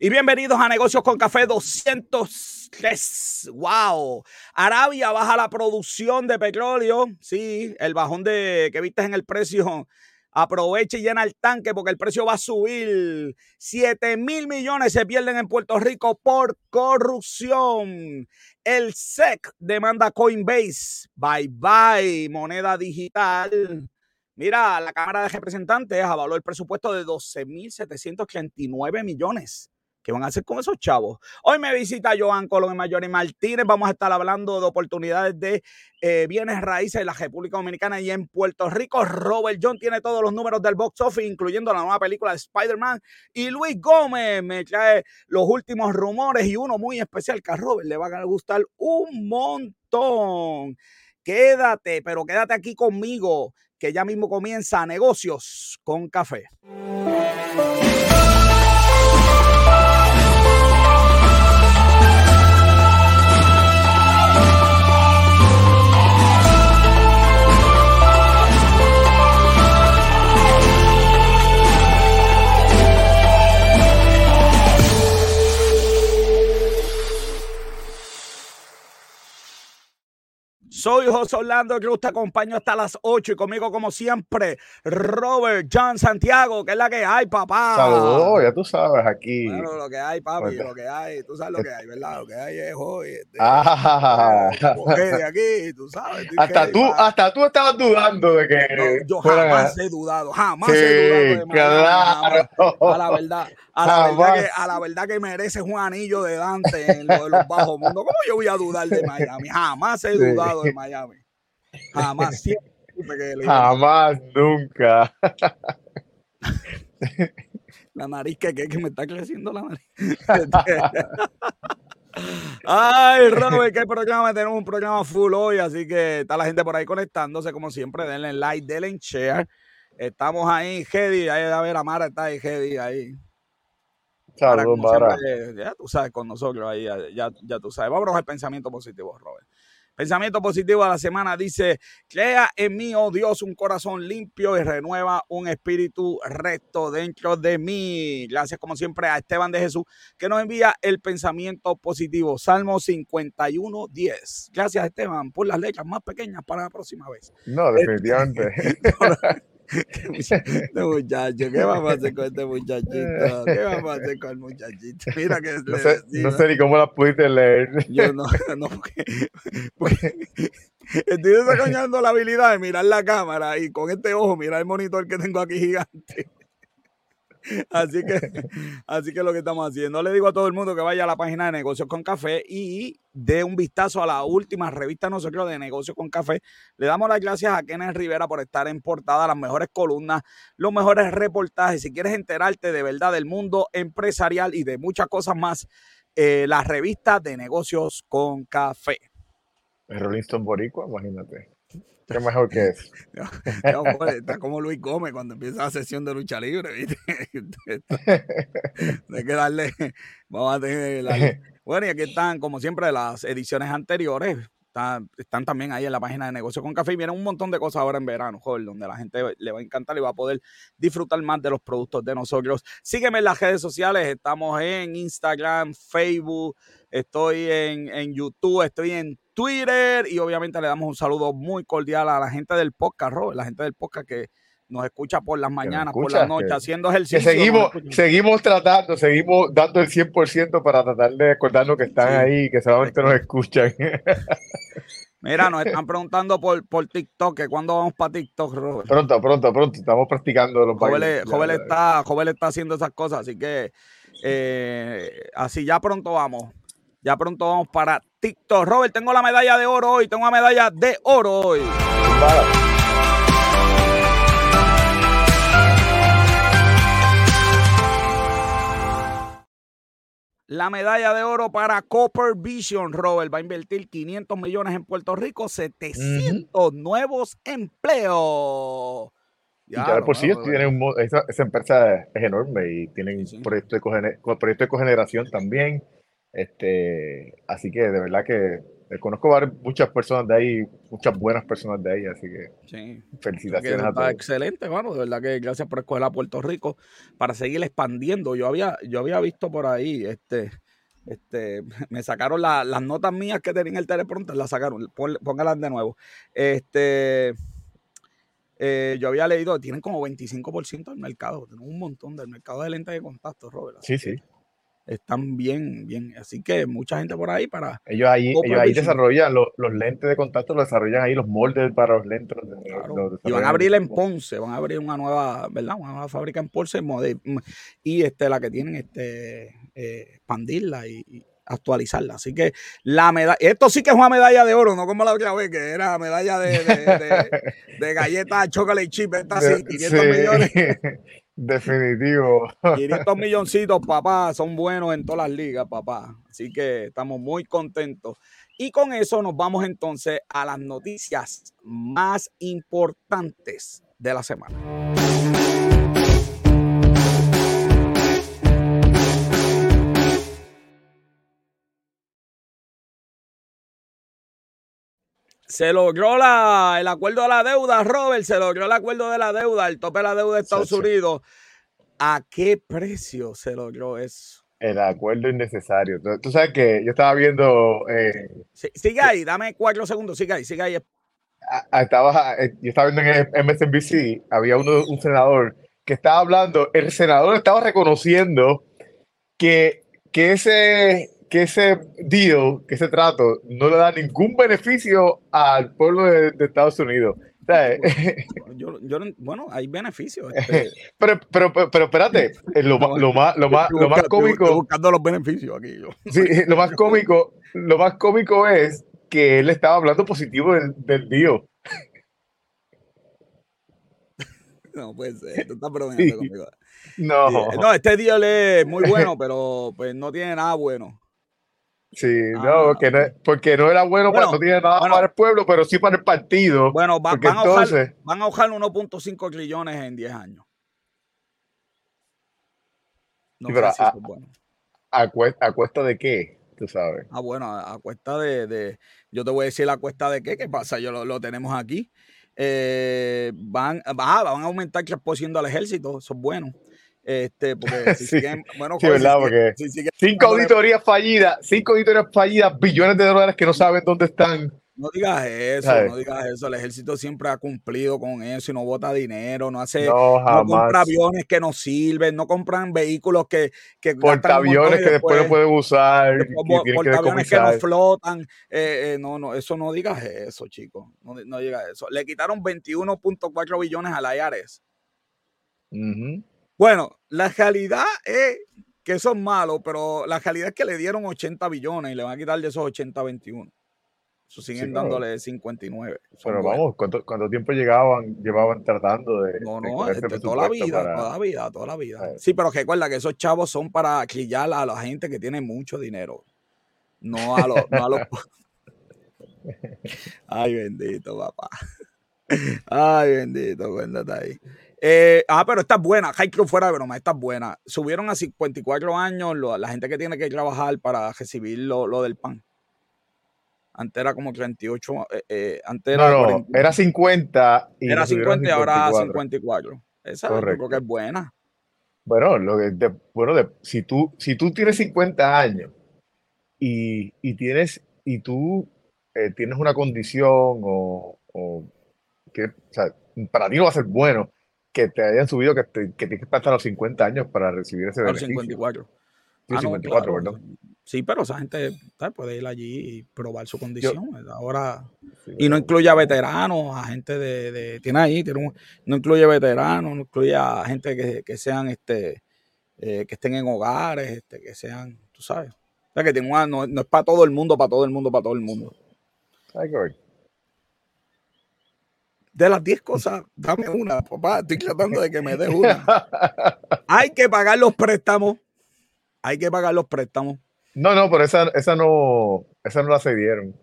Y bienvenidos a Negocios con Café 203. ¡Wow! Arabia baja la producción de petróleo. Sí, el bajón de que viste en el precio. Aprovecha y llena el tanque porque el precio va a subir. 7 mil millones se pierden en Puerto Rico por corrupción. El SEC demanda Coinbase. Bye bye, moneda digital. Mira, la Cámara de Representantes avaló el presupuesto de 12.739 millones. ¿Qué van a hacer con esos chavos? Hoy me visita Joan Colón y Martínez. Vamos a estar hablando de oportunidades de eh, bienes raíces en la República Dominicana y en Puerto Rico. Robert John tiene todos los números del box office, incluyendo la nueva película de Spider-Man. Y Luis Gómez me trae los últimos rumores y uno muy especial que a Robert le va a gustar un montón. Quédate, pero quédate aquí conmigo que ya mismo comienza negocios con café. Soy José Orlando Cruz, te acompaño hasta las 8 y conmigo, como siempre, Robert John Santiago, que es la que hay, papá. Saludos, ya tú sabes, aquí. Bueno, lo que hay, papi, lo que hay, tú sabes lo que hay, ¿verdad? Lo que hay es hoy. Este, ah. de aquí, tú sabes. Hasta tú, hasta tú estabas dudando de que. yo jamás he dudado, jamás he dudado de claro. A la verdad. A la, verdad que, a la verdad que mereces un anillo de Dante en lo de los bajos mundos. ¿Cómo yo voy a dudar de Miami? Jamás he dudado de Miami. Jamás. Siempre Jamás, nunca. La nariz que, que, que me está creciendo la nariz. Ay, Robert, qué programa. Tenemos un programa full hoy, así que está la gente por ahí conectándose, como siempre. Denle like, denle share. Estamos ahí, Hedy. Ahí, a ver, Amara está ahí, Hedy, ahí. Saludos, Mara. ya tú sabes, con nosotros ahí, ya, ya, tú sabes. Vámonos al pensamiento positivo, Robert. Pensamiento positivo de la semana dice, crea en mí, oh Dios, un corazón limpio y renueva un espíritu recto dentro de mí. Gracias como siempre a Esteban de Jesús que nos envía el pensamiento positivo. Salmo 51, 10. Gracias Esteban por las letras más pequeñas para la próxima vez. No, definitivamente. este muchacho, ¿qué vamos a hacer con este muchachito? ¿Qué vamos a hacer con el muchachito? Mira que no sé, no sé ni cómo la pudiste leer. Yo no, no, porque, estoy desarrollando la habilidad de mirar la cámara y con este ojo mirar el monitor que tengo aquí gigante. Así que, así que lo que estamos haciendo, le digo a todo el mundo que vaya a la página de Negocios con Café y dé un vistazo a la última revista nosotros de Negocios con Café. Le damos las gracias a Kenneth Rivera por estar en portada, las mejores columnas, los mejores reportajes. Si quieres enterarte de verdad del mundo empresarial y de muchas cosas más, eh, la revista de Negocios con Café. Rolling Stone Boricua, imagínate. Qué mejor que eso. está como Luis Gómez cuando empieza la sesión de lucha libre, ¿viste? Hay que darle, vamos a tener Bueno, y aquí están, como siempre, las ediciones anteriores. Están, también ahí en la página de Negocio con Café y vienen un montón de cosas ahora en verano, joder, donde la gente le va a encantar y va a poder disfrutar más de los productos de nosotros. Sígueme en las redes sociales, estamos en Instagram, Facebook, estoy en, en YouTube, estoy en Twitter y obviamente le damos un saludo muy cordial a la gente del podcast, Robert, la gente del podcast que nos escucha por las mañanas, por las noches, haciendo ejercicio. seguimos, seguimos tratando, seguimos dando el 100% para tratar de acordarnos que están ahí, que solamente nos escuchan. Mira, nos están preguntando por, por TikTok, que cuándo vamos para TikTok, Robert. Pronto, pronto, pronto. Estamos practicando los Joven, está, Joven está haciendo esas cosas, así que eh, así ya pronto vamos. Ya pronto vamos para TikTok. Robert, tengo la medalla de oro hoy. Tengo la medalla de oro hoy. La medalla de oro para Copper Vision, Robert, va a invertir 500 millones en Puerto Rico, 700 nuevos empleos. Ya, por sí, esa, empresa es enorme y tienen proyectos de, proyecto de cogeneración también. Este, así que de verdad que conozco muchas personas de ahí, muchas buenas personas de ahí, así que felicitaciones a todos. Excelente, bueno, de verdad que gracias por escoger a Puerto Rico para seguir expandiendo. Yo había, yo había visto por ahí, este, este, me sacaron las notas mías que tenía en el teleprompter, las sacaron, póngalas de nuevo. Este, eh, yo había leído, tienen como 25% del mercado, tienen un montón del mercado de lentes de contacto, Robert. Sí, sí están bien, bien. Así que mucha gente por ahí para. Ellos ahí, ellos ahí desarrollan los, lentes de contacto, lo desarrollan ahí, los moldes para los lentes. y van a abrir en Ponce, van a abrir una nueva, ¿verdad? Una nueva fábrica en Ponce y este, la que tienen, este, eh, expandirla y, actualizarla. Así que la medalla, esto sí que es una medalla de oro, no como la otra vez, que era medalla de, de, de, galletas chocolate chip, esta sí, 500 millones. Definitivo. 500 milloncitos, papá, son buenos en todas las ligas, papá. Así que estamos muy contentos. Y con eso nos vamos entonces a las noticias más importantes de la semana. Se logró la, el acuerdo de la deuda, Robert, se logró el acuerdo de la deuda, el tope de la deuda de Estados Unidos. ¿A qué precio se logró eso? El acuerdo innecesario. Tú, sabes que yo estaba viendo... Eh, sigue ahí, dame cuatro segundos, sigue ahí, sigue ahí. Estaba, eh, yo estaba viendo en MSNBC, había uno, un senador que estaba hablando, el senador estaba reconociendo que, que ese que ese deal, que ese trato, no le da ningún beneficio al pueblo de, Estados Unidos. bueno, hay beneficios. Este. Pero, pero, pero, espérate, eh, lo, lo, más, lo, más, lo más cómico. Estoy buscando los beneficios aquí. Yo. Sí, lo más cómico, lo más cómico es que él estaba hablando positivo del, del deal. No puede ser, tú estás bromeando conmigo. No. no, este deal es muy bueno, pero pues no tiene nada bueno. Sí, no, porque no, porque no era bueno, para, no tiene nada para el pueblo, pero sí para el partido. Bueno, van, a ahorrar, van a 1.5 trillones en 10 años. No pero a, bueno. a, cuesta, de qué? Tú sabes. Ah, bueno, a, cuesta de, Yo te voy a decir la cuesta de qué. ¿Qué pasa? Yo lo, tenemos aquí. Eh, van, van a aumentar 3% al ejército. Eso es bueno. Este, porque si siguen, bueno, sí, verdad, porque cinco auditorías fallidas, cinco auditorías fallidas, billones de dólares que no saben dónde están. No digas eso, no digas eso. El ejército siempre ha cumplido con eso y no vota dinero, no hace, no, compra aviones que no sirven, no compran vehículos que, que portaaviones que después, no pueden usar, portaaviones que, que, no flotan. Eh, eh, no, no, eso no digas eso, chicos. No, no digas eso. Le quitaron 21.4 billones a la IARES. Bueno, la realidad es que son malos, pero la realidad es que le dieron 80 billones y le van a quitar de esos 80 a 21. Eso siguen dándole 59. Pero vamos, ¿cuánto, tiempo llegaban, llevaban tratando de.? No, no, este, toda la vida, toda la vida, toda la vida. Sí, pero recuerda que esos chavos son para quillar a la gente que tiene mucho dinero. No a los. no a los... Ay, bendito, papá. Ay, bendito, cuéntate ahí. Eh, ah, pero esta es buena. High fuera de broma, esta es buena. Subieron a 54 años la gente que tiene que trabajar para recibir lo, del pan. Antes era como 38. Eh, eh, antes era, no, era 50. Y era 50 y ahora 54. Esa creo que es buena. Bueno, lo bueno si, tú, si tú tienes 50 años y, tienes, y tú tienes una condición o, que, o sea, para ti no va a ser bueno que te hayan subido que, que tienes que pasar a los 50 años para recibir ese beneficio. 54. Sí, 54, ah, ¿verdad? Sí, pero esa gente puede ir allí y probar su condición. Ahora, y no incluye a veteranos, a gente de, tiene ahí, tiene no incluye veteranos, no incluye a gente que, que sean, este, eh, que estén en hogares, este, que sean, tú sabes. O sea, que tiene una, no, no, es para todo el mundo, para todo el mundo, para todo el mundo. Ay, de las 10 cosas, dame una, papá. Estoy tratando de que me des una. Hay que pagar los préstamos. Hay que pagar los préstamos. No, no, pero esa, esa no, esa no la cedieron.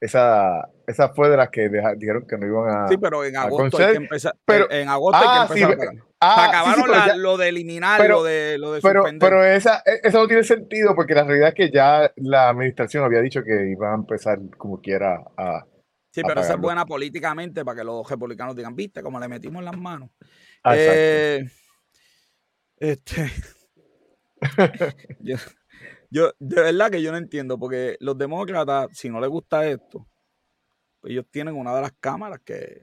esa, esa fue de las que dijeron que no iban a. Sí, pero en agosto hay que empezar. Pero, en agosto hay que empezar. Sí, ah, acabaron lo de eliminar, lo de, lo de pero, Pero esa, e, eso no tiene sentido porque la realidad es que ya la administración había dicho que iban a empezar como quiera a. Sí, pero esa es buena políticamente para que los republicanos digan, viste, como le metimos las manos. Ah, eh, este. Yo, de verdad que yo no entiendo, porque los demócratas, si no les gusta esto, pues ellos tienen una de las cámaras que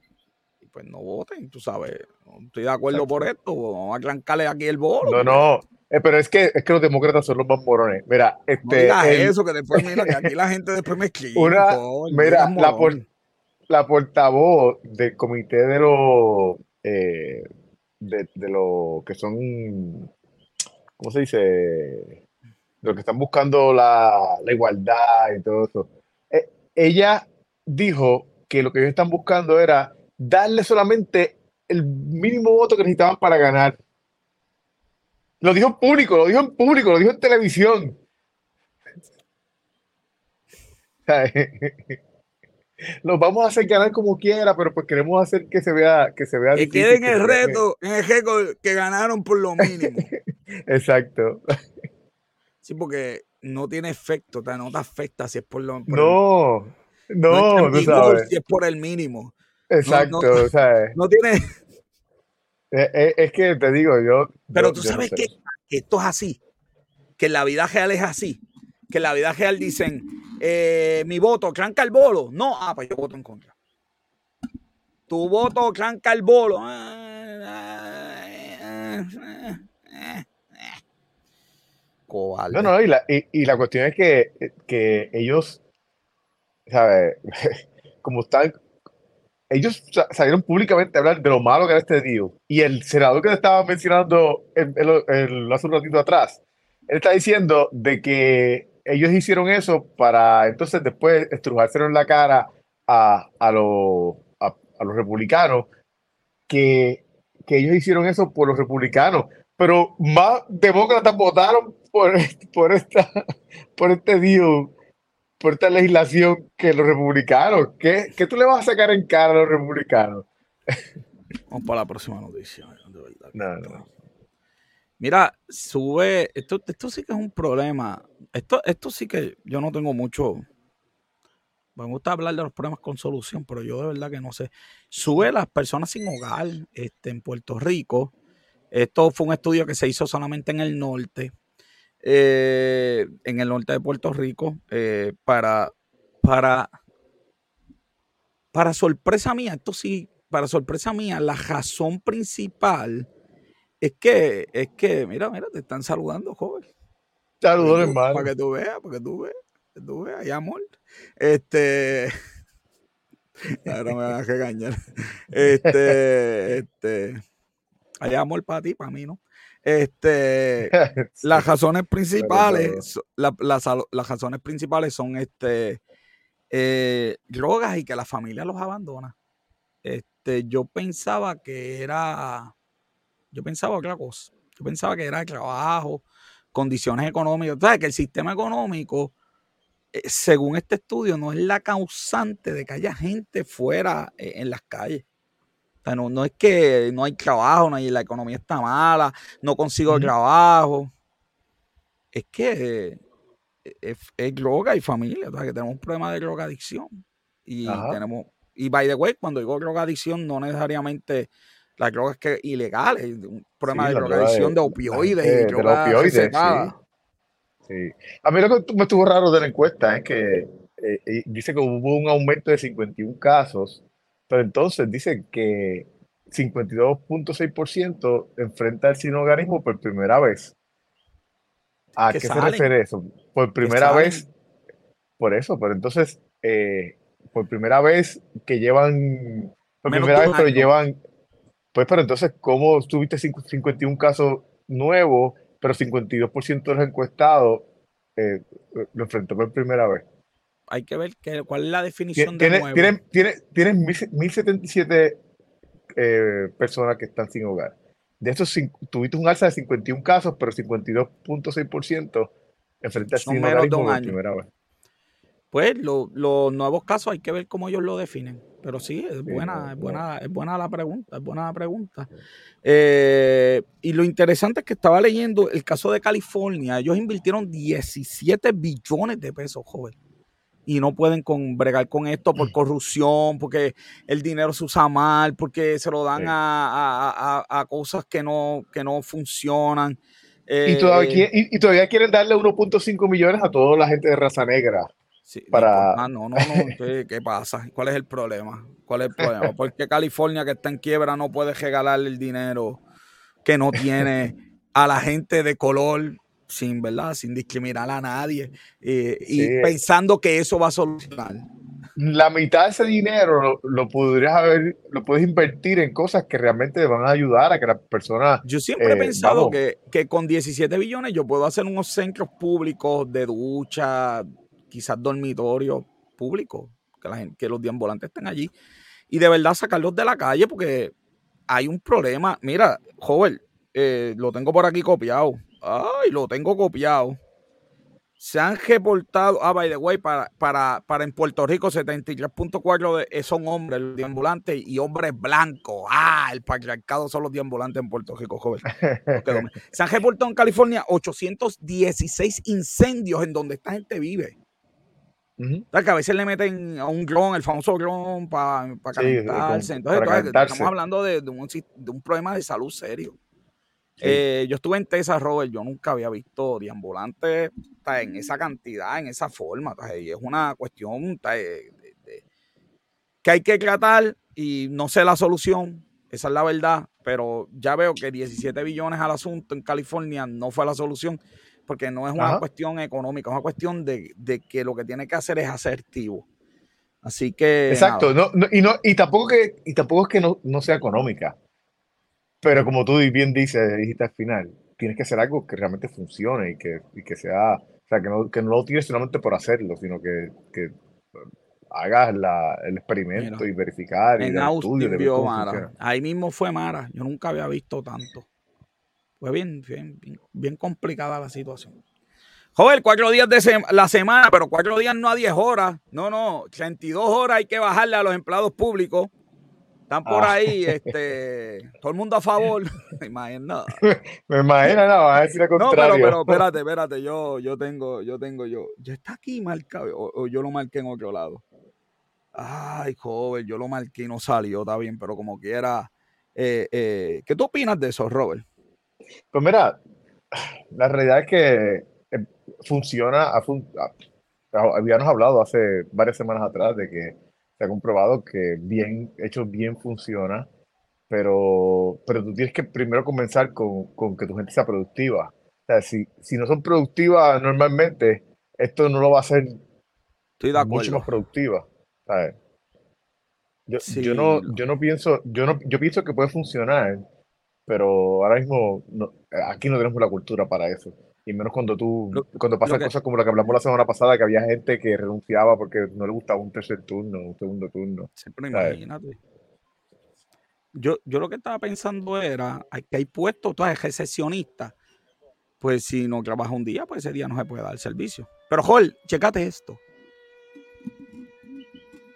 pues no voten, tú sabes. No estoy de acuerdo por esto, vamos a arrancarle aquí el bolo. No, no, eh, pero es que, es que los demócratas son los más morones. Mira, este. No eso, que después, mira, que aquí la gente después me escribe. mira, la, la portavoz del comité de los. Eh, de, los que son. ¿Cómo se dice? los que están buscando la, igualdad y todo eso. Eh, ella dijo que lo que ellos están buscando era darle solamente el mínimo voto que necesitaban para ganar. Lo dijo en público, lo dijo en público, lo dijo en televisión. Los vamos a hacer ganar como quiera, pero pues queremos hacer que se vea que se vea. Que queden el reto, en el récord que ganaron por lo mínimo. Exacto. Sí, porque no tiene efecto, no te afecta si es por lo No, no, no sabes. si es por el mínimo. Exacto, no, ¿sabes? No tiene. Eh, eh, es, que te digo, yo. Pero tú sabes que, esto es así, que en la vida real es así, que en la vida real dicen, eh, mi voto, cranca el bolo. No, ah, pues yo voto en contra. Tu voto, cranca el bolo. No, no, y la, y, la cuestión es que, que ellos, ¿sabes? Como están, ellos salieron públicamente a hablar de lo malo que era este deal. Y el senador que te estaba mencionando el, hace un ratito atrás, él está diciendo de que ellos hicieron eso para entonces después estrujárselo en la cara a, a, los, a, a los republicanos, que, que ellos hicieron eso por los republicanos pero más demócratas votaron por, por, esta, por este deal, por esta legislación que los republicanos. ¿Qué, ¿Qué, tú le vas a sacar en cara a los republicanos? Vamos para la próxima noticia. De verdad. Mira, sube, esto, esto sí que es un problema. Esto, esto sí que yo no tengo mucho. Me gusta hablar de los problemas con solución, pero yo de verdad que no sé. Sube las personas sin hogar este, en Puerto Rico esto fue un estudio que se hizo solamente en el norte, eh, en el norte de Puerto Rico, eh, para, para, para sorpresa mía, esto sí, para sorpresa mía, la razón principal es que, es que, mira, mira, te están saludando, joven. Saludos, hermano. Para que tú veas, para que tú veas, que tú veas, hay amor. Este. Ahora me van a regañar. Este, este. Hay amor para ti, para mí, ¿no? Este, las razones principales, las razones principales son este, eh, drogas y que la familia los abandona. Este, yo pensaba que era, yo pensaba otra cosa. Yo pensaba que era trabajo, condiciones económicas. O sea, que el sistema económico, eh, según este estudio, no es la causante de que haya gente fuera eh, en las calles no, es que no hay trabajo, no la economía está mala, no consigo trabajo. Es que es, droga y familia, que tenemos un problema de drogadicción. Y tenemos, y by the way, cuando digo drogadicción, no necesariamente las drogas que ilegales, un problema de drogadicción de, opioides y opioides, sí. A mí lo que me estuvo raro de la encuesta es que eh, dice que hubo un aumento de 51 casos pero entonces dice que 52.6% enfrenta el sinogarismo por primera vez. ¿A qué se refiere eso? Por primera vez. Por eso, pero entonces, eh, por primera vez que llevan, por primera vez, pero llevan, pues, pero entonces, ¿cómo tuviste 51 casos nuevos, pero 52% de los encuestados eh, lo enfrentó por primera vez? hay que ver que, cuál es la definición de nuevo. Tienen, tienen, 1077 eh, personas que están sin hogar. De estos tuviste un alza de 51 casos, pero 52.6% enfrenta al sin hogarismo por primera vez. Pues los nuevos casos hay que ver cómo ellos lo definen. Pero sí, es buena, es buena, es buena la pregunta, es buena la pregunta. Eh, y lo interesante es que estaba leyendo el caso de California. Ellos invirtieron 17 billones de pesos, joven. Y no pueden con, bregar con esto por mm. corrupción, porque el dinero se usa mal, porque se lo dan a, cosas que no, que no funcionan. y, todavía, eh, y, todavía quieren darle 1.5 millones a toda la gente de raza negra. Sí, para... no, no, no, ¿Qué, pasa? ¿Cuál es el problema? ¿Cuál es el problema? ¿Por qué California que está en quiebra no puede regalarle el dinero que no tiene a la gente de color sin, ¿verdad? Sin discriminar a nadie eh, y pensando que eso va a solucionar? La mitad de ese dinero lo, podrías haber, lo puedes invertir en cosas que realmente van a ayudar a que las personas. Yo siempre he eh, pensado que, que con 17 billones yo puedo hacer unos centros públicos de ducha, quizás dormitorios públicos, que, la gente, que los deambulantes estén allí, y de verdad sacarlos de la calle porque hay un problema. Mira, joven, eh, lo tengo por aquí copiado. Ay, lo tengo copiado. Se han reportado, ah, by the way, para, para, para en Puerto Rico 73.4 eh, son hombres los deambulantes y hombres blancos. Ah, el patriarcado son los deambulantes en Puerto Rico, joven. Se han reportado en California 816 incendios en donde esta gente vive que a veces le meten a un dron, el famoso dron, para calentarse. entonces, estamos hablando de, un, problema de salud serio. Eh, yo estuve en Texas, Robert, yo nunca había visto deambulantes en esa cantidad, en esa forma. Y es una cuestión que hay que tratar y no sé la solución, esa es la verdad, pero ya veo que 17 billones al asunto en California no fue la solución porque no es una cuestión económica, es una cuestión de, que lo que tiene que hacer es asertivo. Así que. Exacto, y, no, y, tampoco que, y tampoco es que no, sea económica. Pero como tú bien dices, dijiste al final, tienes que hacer algo que realmente funcione y que, que sea. O sea, que no, que no lo tires solamente por hacerlo, sino que, que hagas el experimento y verificar. En y Austin vio Mara. Ahí mismo fue Mara. Yo nunca había visto tanto. Fue bien, bien, bien, complicada la situación. Joder, cuatro días de la semana, pero cuatro días no a diez horas. No, no, 32 horas hay que bajarle a los empleados públicos. Están por ah. ahí, este, todo el mundo a favor. Me imagino. Me imagino, no, va a decir lo contrario. No, pero, pero espérate, espérate, yo, yo tengo, yo tengo, yo, ya está aquí marcado, o, yo lo marqué en otro lado. Ay, joven, yo lo marqué y no salió, está bien, pero como quiera. Eh, eh, ¿Qué tú opinas de eso, Robert? Pues mira, la realidad es que eh, funciona, habíamos hablado hace varias semanas atrás de que se ha comprobado que bien hecho bien funciona, pero, pero tú tienes que primero comenzar con, con que tu gente sea productiva. O sea, si, si no son productivas normalmente, esto no lo va a hacer mucho más productiva. Yo, yo, no, yo no pienso, yo no, yo pienso que puede funcionar pero ahora mismo aquí no tenemos la cultura para eso. Y menos cuando tú, cuando pasan cosas como la que hablamos la semana pasada, que había gente que renunciaba porque no le gustaba un tercer turno, un segundo turno. Siempre imagínate. Yo, yo lo que estaba pensando era que hay puestos, tú eres recesionista. Pues si no trabaja un día, pues ese día no se puede dar el servicio. Pero, Joel, checate esto.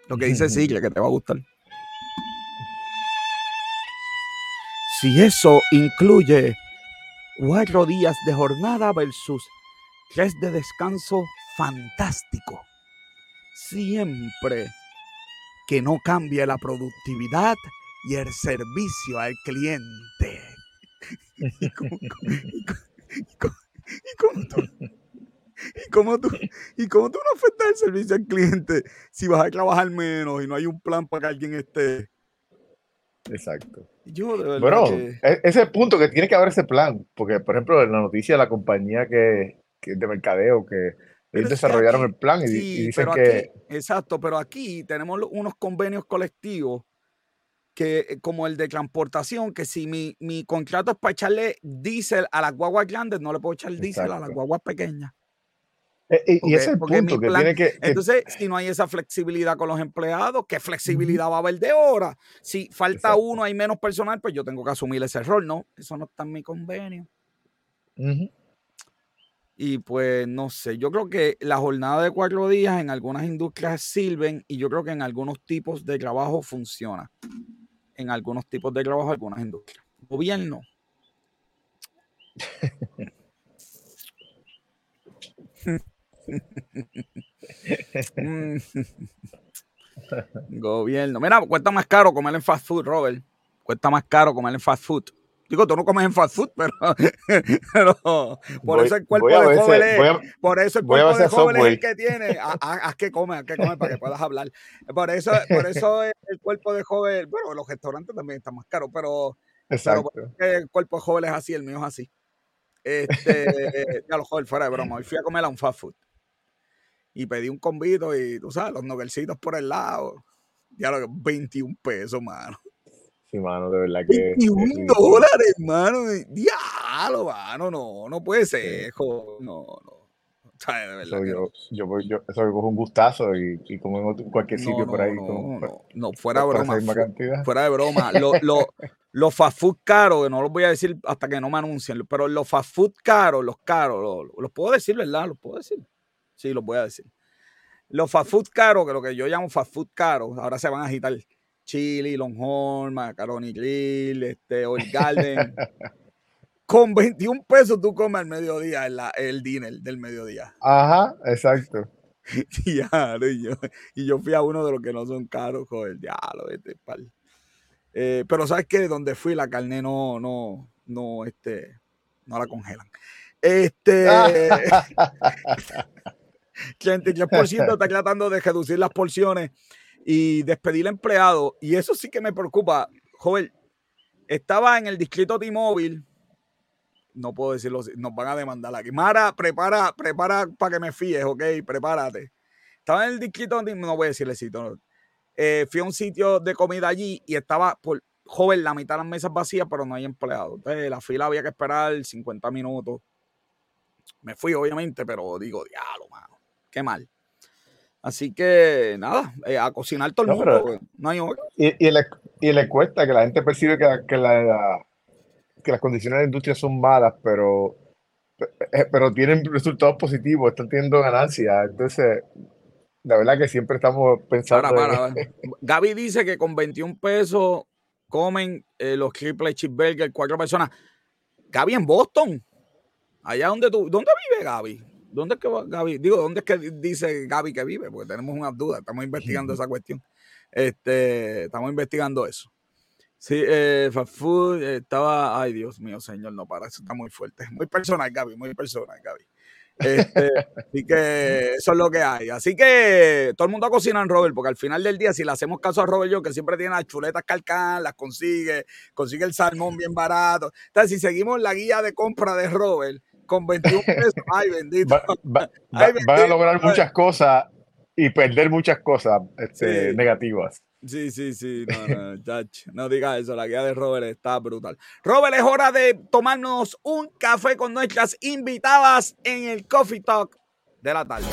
Lo que dice Sigle, que te va a gustar. Si eso incluye cuatro días de jornada versus tres de descanso, fantástico. Siempre que no cambie la productividad y el servicio al cliente. ¿Y cómo, tú, y cómo tú no afectas el servicio al cliente si vas a trabajar menos y no hay un plan para que alguien esté Exacto. bueno, e-, ese punto que tiene que haber ese plan, porque por ejemplo en la noticia de la compañía que, de mercadeo que ellos desarrollaron el plan y, dicen que... exacto, pero aquí tenemos unos convenios colectivos que eh, como el de transportación, que si mi, mi contrato es para echarle diésel a las guaguas grandes, no le puedo echar diésel a las guaguas pequeñas. Eh, y ese es el punto que tiene que. Entonces, si no hay esa flexibilidad con los empleados, ¿qué flexibilidad va a haber de hora? Si falta uno, hay menos personal, pues yo tengo que asumir ese rol, ¿no? Eso no está en mi convenio. Y pues no sé, yo creo que la jornada de cuatro días en algunas industrias sirven y yo creo que en algunos tipos de trabajo funciona. En algunos tipos de trabajo, algunas industrias. Gobierno. Gobierno. Mira, cuesta más caro comer en fast food, Robert. Cuesta más caro comer en fast food. Digo, tú no comes en fast food, pero, por eso el cuerpo de joven es, por eso el cuerpo de joven es el que tiene. Haz que comer, haz que comer para que puedas hablar. Por eso, por eso el cuerpo de joven, bueno, los restaurantes también están más caros, pero, el cuerpo de joven es así, el mío es así. Este, ya lo joven, fuera de broma. Hoy fui a comer a un fast food y pedí un convito y tú sabes, los novelcitos por el lado. Ya lo 21 pesos, mano. Sí, mano, de verdad que. 21 dólares, mano. Diablo, mano, no, no puede ser, no, no. ¿Sabes? De verdad. Eso, yo, yo, yo, eso es un gustazo y, y como en cualquier sitio por ahí. No, no, no, fuera de broma. Fuera de broma. Los lo, lo fast food caros, que no los voy a decir hasta que no me anuncien, pero los fast food caros, los caros, los puedo decir, ¿verdad? Los puedo decir. Sí, los voy a decir. Los fast food caros, que lo que yo llamo fast food caros, ahora se van a agitar. Chili, Longhorn, Macaroni Grill, este, Old Garden. Con 21 pesos tú comes al mediodía el, el dinner del mediodía. Ajá, exacto. y, yo, y yo fui a uno de los que no son caros, el diablo, este pal. Eh, pero sabes que donde fui la carne no, no, no, este, no la congelan. Este. 33% está tratando de reducir las porciones y despedir al empleado. Y eso sí que me preocupa. Joven, estaba en el distrito T-Mobile. No puedo decirlo, nos van a demandar aquí. Mara, prepara, prepara para que me fíes, ok, prepárate. Estaba en el distrito, no voy a decirle sitio. Eh, fui a un sitio de comida allí y estaba por joven la mitad de las mesas vacías, pero no hay empleados. Entonces la fila había que esperar 50 minutos. Me fui, obviamente, pero digo, diablo, mano qué mal. Así que nada, eh, a cocinar todo el mundo. no hay y, y, le, y, le, cuesta que la gente percibe que, que, la, que las condiciones de la industria son malas, pero, eh, pero tienen resultados positivos, están teniendo ganancias. Entonces, la verdad que siempre estamos pensando. Para, Gaby dice que con 21 pesos comen eh, los triple cheeseburger cuatro personas. Gaby en Boston. Allá donde tú. ¿Dónde vive Gaby? ¿Dónde es que Gaby? Digo, ¿dónde es que dice Gaby que vive? Porque tenemos unas dudas, estamos investigando esa cuestión. Este, estamos investigando eso. Sí, eh, fast food estaba, ay Dios mío, señor, no para, eso está muy fuerte. Muy personal, Gaby, muy personal, Gaby. Este, así que eso es lo que hay. Así que todo el mundo cocina en Robert, porque al final del día, si le hacemos caso a Robert, yo que siempre tiene las chuletas calcadas, las consigue, consigue el salmón bien barato. Entonces, si seguimos la guía de compra de Robert, con 21 pesos. Ay, bendito. van a lograr muchas cosas y perder muchas cosas este, negativas. Sí, sí, sí, no, no, no digas eso, la guía de Robert está brutal. Robert, es hora de tomarnos un café con nuestras invitadas en el Coffee Talk de la tarde.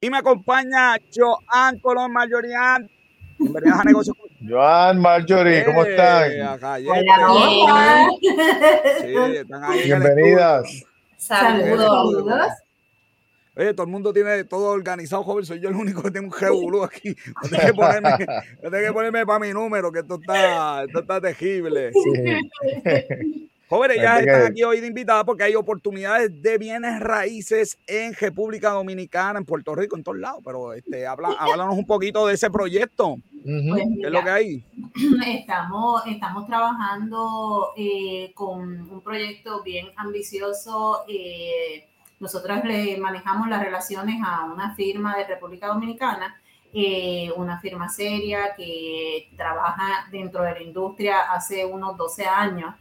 Y me acompaña Joan Colón Mayorian. Bienvenidos a Negocios Joan, Marjorie, ¿cómo eh, están? Hola, sí, están ahí Bienvenidas. Saludos. Oye, todo el mundo tiene todo organizado, joven. Soy yo el único que tengo un G aquí. Tengo que ponerme, tengo que ponerme para mi número, que esto está, esto está tejible. Sí. Jóvenes, ya están aquí hoy de invitada porque hay oportunidades de bienes raíces en República Dominicana, en Puerto Rico, en todos lados. Pero este, habla, háblanos un poquito de ese proyecto. Pues ¿Qué es lo que hay? Estamos, estamos trabajando eh, con un proyecto bien ambicioso. Eh, nosotros le manejamos las relaciones a una firma de República Dominicana. Eh, una firma seria que trabaja dentro de la industria hace unos 12 años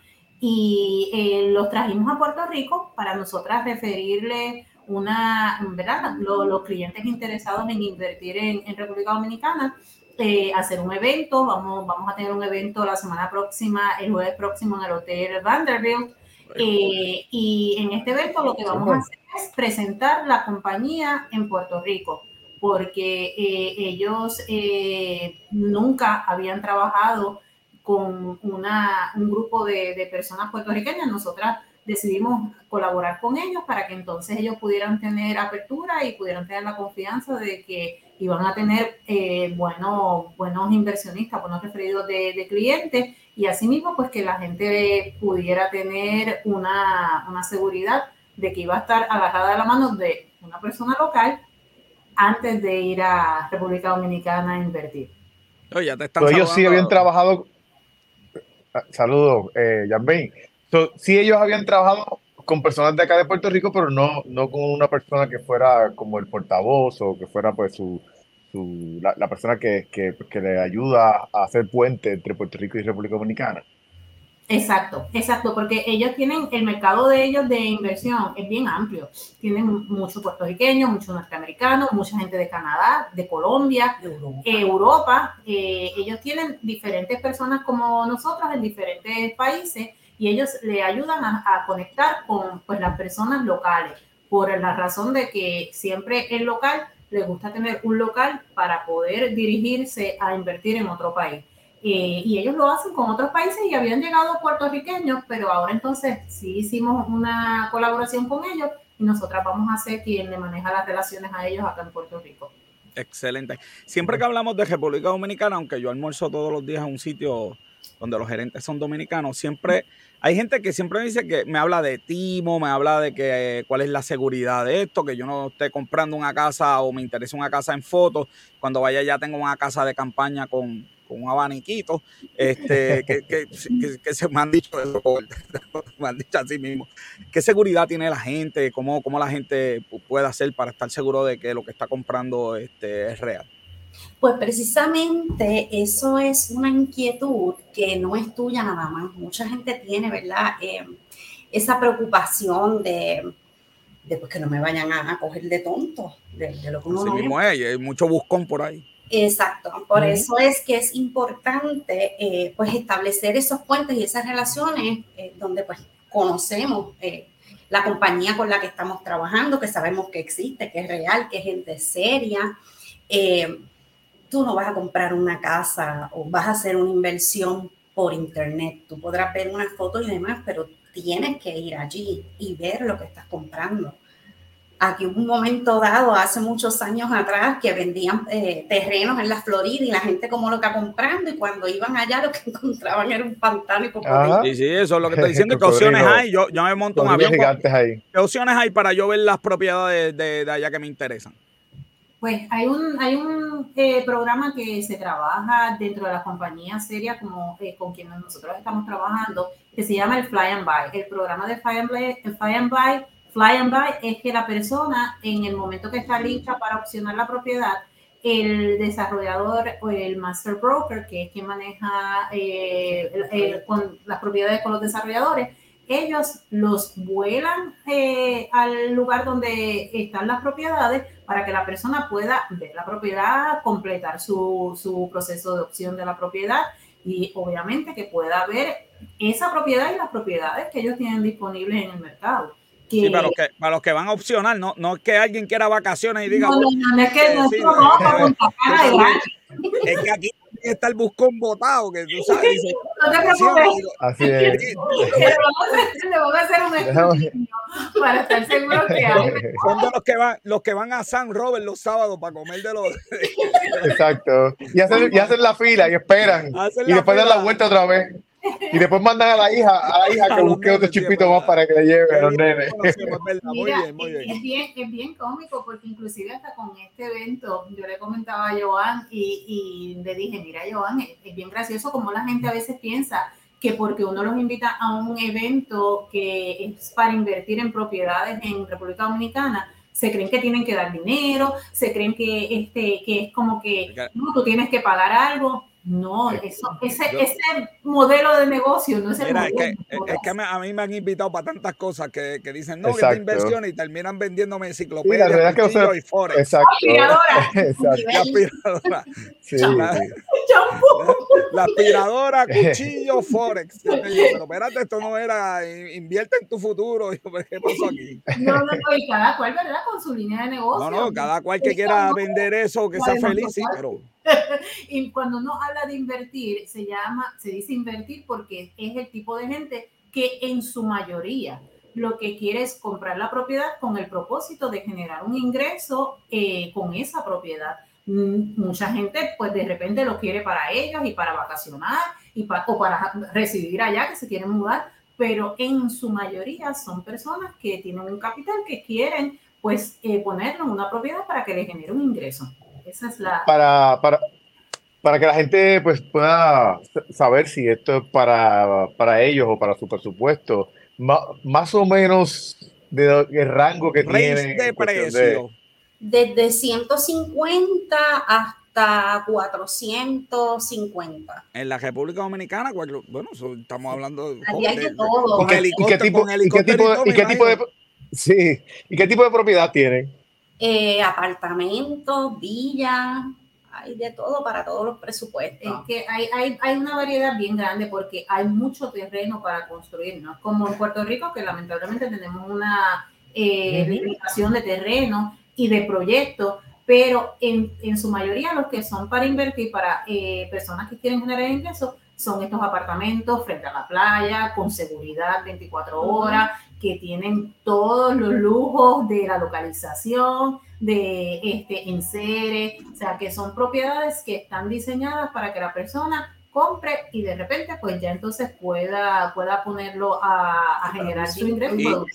y eh, los trajimos a Puerto Rico para nosotras referirle una, ¿verdad? Los, clientes interesados en invertir en, República Dominicana, eh, hacer un evento, vamos, vamos a tener un evento la semana próxima, el jueves próximo en el Hotel Vanderbilt, eh, y en este evento lo que vamos a hacer es presentar la compañía en Puerto Rico, porque ellos nunca habían trabajado con una, un grupo de, de personas puertorriqueñas, nosotras decidimos colaborar con ellos para que entonces ellos pudieran tener apertura y pudieran tener la confianza de que iban a tener eh, buenos, buenos inversionistas, buenos referidos de, de, clientes y asimismo pues que la gente pudiera tener una, una seguridad de que iba a estar agarrada de la mano de una persona local antes de ir a República Dominicana a invertir. Oye, te están ellos sí habían trabajado. Ah, saludos, eh, So, sí, ellos habían trabajado con personas de acá de Puerto Rico, pero no, no con una persona que fuera como el portavoz o que fuera pues su, su la, la, persona que, que, que, le ayuda a hacer puente entre Puerto Rico y República Dominicana. Exacto, exacto, porque ellos tienen, el mercado de ellos de inversión es bien amplio. Tienen muchos puertorriqueños, muchos norteamericanos, mucha gente de Canadá, de Colombia, de Europa. Europa. Eh, ellos tienen diferentes personas como nosotros en diferentes países y ellos le ayudan a, a, conectar con pues, las personas locales, por la razón de que siempre el local le gusta tener un local para poder dirigirse a invertir en otro país. Eh, y ellos lo hacen con otros países y habían llegado puertorriqueños, pero ahora entonces sí hicimos una colaboración con ellos y nosotras vamos a ser quien le maneja las relaciones a ellos acá en Puerto Rico. Excelente. Siempre que hablamos de República Dominicana, aunque yo almuerzo todos los días en un sitio donde los gerentes son dominicanos, siempre hay gente que siempre me dice que me habla de timo, me habla de que cuál es la seguridad de esto, que yo no esté comprando una casa o me interesa una casa en fotos, cuando vaya ya tengo una casa de campaña con, con un abaniquito, este, que, que, que, se me han dicho eso, me han dicho así mismo. ¿Qué seguridad tiene la gente? ¿Cómo, ¿Cómo la gente puede hacer para estar seguro de que lo que está comprando este, es real? Pues precisamente eso es una inquietud que no es tuya nada más. Mucha gente tiene, ¿verdad? Eh, esa preocupación de, de pues, que no me vayan a, coger de tonto, de, de, lo que uno Así mismo es, hay mucho buscón por ahí. Exacto, por eso es que es importante eh, pues establecer esos puentes y esas relaciones eh, donde pues conocemos eh, la compañía con la que estamos trabajando, que sabemos que existe, que es real, que es gente seria. tú no vas a comprar una casa o vas a hacer una inversión por internet. Tú podrás ver unas fotos y demás, pero tienes que ir allí y ver lo que estás comprando. Aquí hubo un momento dado, hace muchos años atrás, que vendían eh, terrenos en la Florida y la gente como loca comprando y cuando iban allá lo que encontraban era un pantano y Sí, sí, eso es lo que estoy diciendo. ¿Qué opciones hay? Yo, yo me monto un avión. Ahí. ¿Qué opciones hay para yo ver las propiedades de, de allá que me interesan? Pues hay un, hay un eh, programa que se trabaja dentro de las compañías serias como eh, con quienes nosotros estamos trabajando, que se llama el Fly and Buy. El programa de Fly and Buy, el Fly and Buy Fly and buy es que la persona, en el momento que está lista para opcionar la propiedad, el desarrollador o el master broker, que es quien maneja eh, con las propiedades con los desarrolladores, ellos los vuelan eh, al lugar donde están las propiedades para que la persona pueda ver la propiedad, completar su, su proceso de opción de la propiedad y obviamente que pueda ver esa propiedad y las propiedades que ellos tienen disponibles en el mercado. Sí, para los, que, para los que van a opcionar, no, no es que alguien quiera vacaciones y diga. No, no, no, es que no, sí, es que aquí está el buscón botado, que tú sabes. Dice, no te preocupes. Así es. Le vamos a hacer un estudio para estar seguro que hay. Son de los que van, los que van a San Robert los sábados para comer de los. Exacto. Y hacen, y hacen la fila y esperan. Hacen y después dan la vuelta otra vez. Y después mandan a la hija, a la hija que busque otro chipito más para que le lleve a los nenes. Es bien, es bien cómico porque inclusive hasta con este evento yo le comentaba a Joan y, y le dije, mira Joan, es, es bien gracioso como la gente a veces piensa que porque uno los invita a un evento que es para invertir en propiedades en República Dominicana, se creen que tienen que dar dinero, se creen que, este, que es como que no, tú tienes que pagar algo. No, eso, ese, ese modelo de negocio no es el Mira, modelo. Es que, es que a mí me han invitado para tantas cosas que, que dicen, no, que es inversión y terminan vendiéndome enciclopedias sí, la que usted, y forex. Exacto. Aspiradora. Exacto. aspiradora. Sí. La aspiradora, cuchillo, Forex. pero espérate, esto no era invierte en tu futuro. ¿Qué pasó aquí? No, no, no, y cada cual, ¿verdad? Con su línea de negocio. No, no, cada cual que quiera vender eso, que sea feliz, sí, pero. y cuando uno habla de invertir, se llama, se dice invertir porque es el tipo de gente que en su mayoría lo que quiere es comprar la propiedad con el propósito de generar un ingreso eh, con esa propiedad. Mm, mucha gente, pues de repente lo quiere para ellos y para vacacionar y o para residir allá, que se quieren mudar, pero en su mayoría son personas que tienen un capital que quieren, pues, eh, ponerlo en una propiedad para que le genere un ingreso. Esa es la. Para, para, para que la gente pues pueda saber si esto es para, para ellos o para su presupuesto, más, o menos de, el rango que tiene. de precio. Desde 150 hasta 450. En la República Dominicana, bueno, estamos hablando de, todo. Con, helicóptero, ¿Y qué tipo, ¿y qué tipo, de, ¿y qué tipo de, sí, ¿y qué tipo de propiedad tienen? Eh, apartamentos, villas, hay de todo para todos los presupuestos. Es que hay, hay, hay, una variedad bien grande porque hay mucho terreno para construir, ¿no? Como en Puerto Rico, que lamentablemente tenemos una eh, limitación de terreno y de proyectos, pero en, en, su mayoría los que son para invertir, para eh, personas que quieren generar ingresos, son estos apartamentos frente a la playa, con seguridad 24 horas, que tienen todos los lujos de la localización, de este enseres, o sea, que son propiedades que están diseñadas para que la persona compre y de repente pues ya entonces pueda, pueda ponerlo a, generar su ingreso.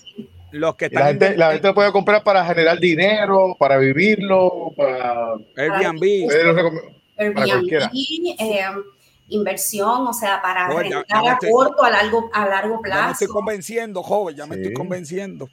los que la, gente, la gente puede comprar para generar dinero, para vivirlo, para Airbnb. Airbnb, eh, inversión, o sea, para rentar a corto, a largo, a largo plazo. Ya me estoy convenciendo, joven, ya me estoy convenciendo.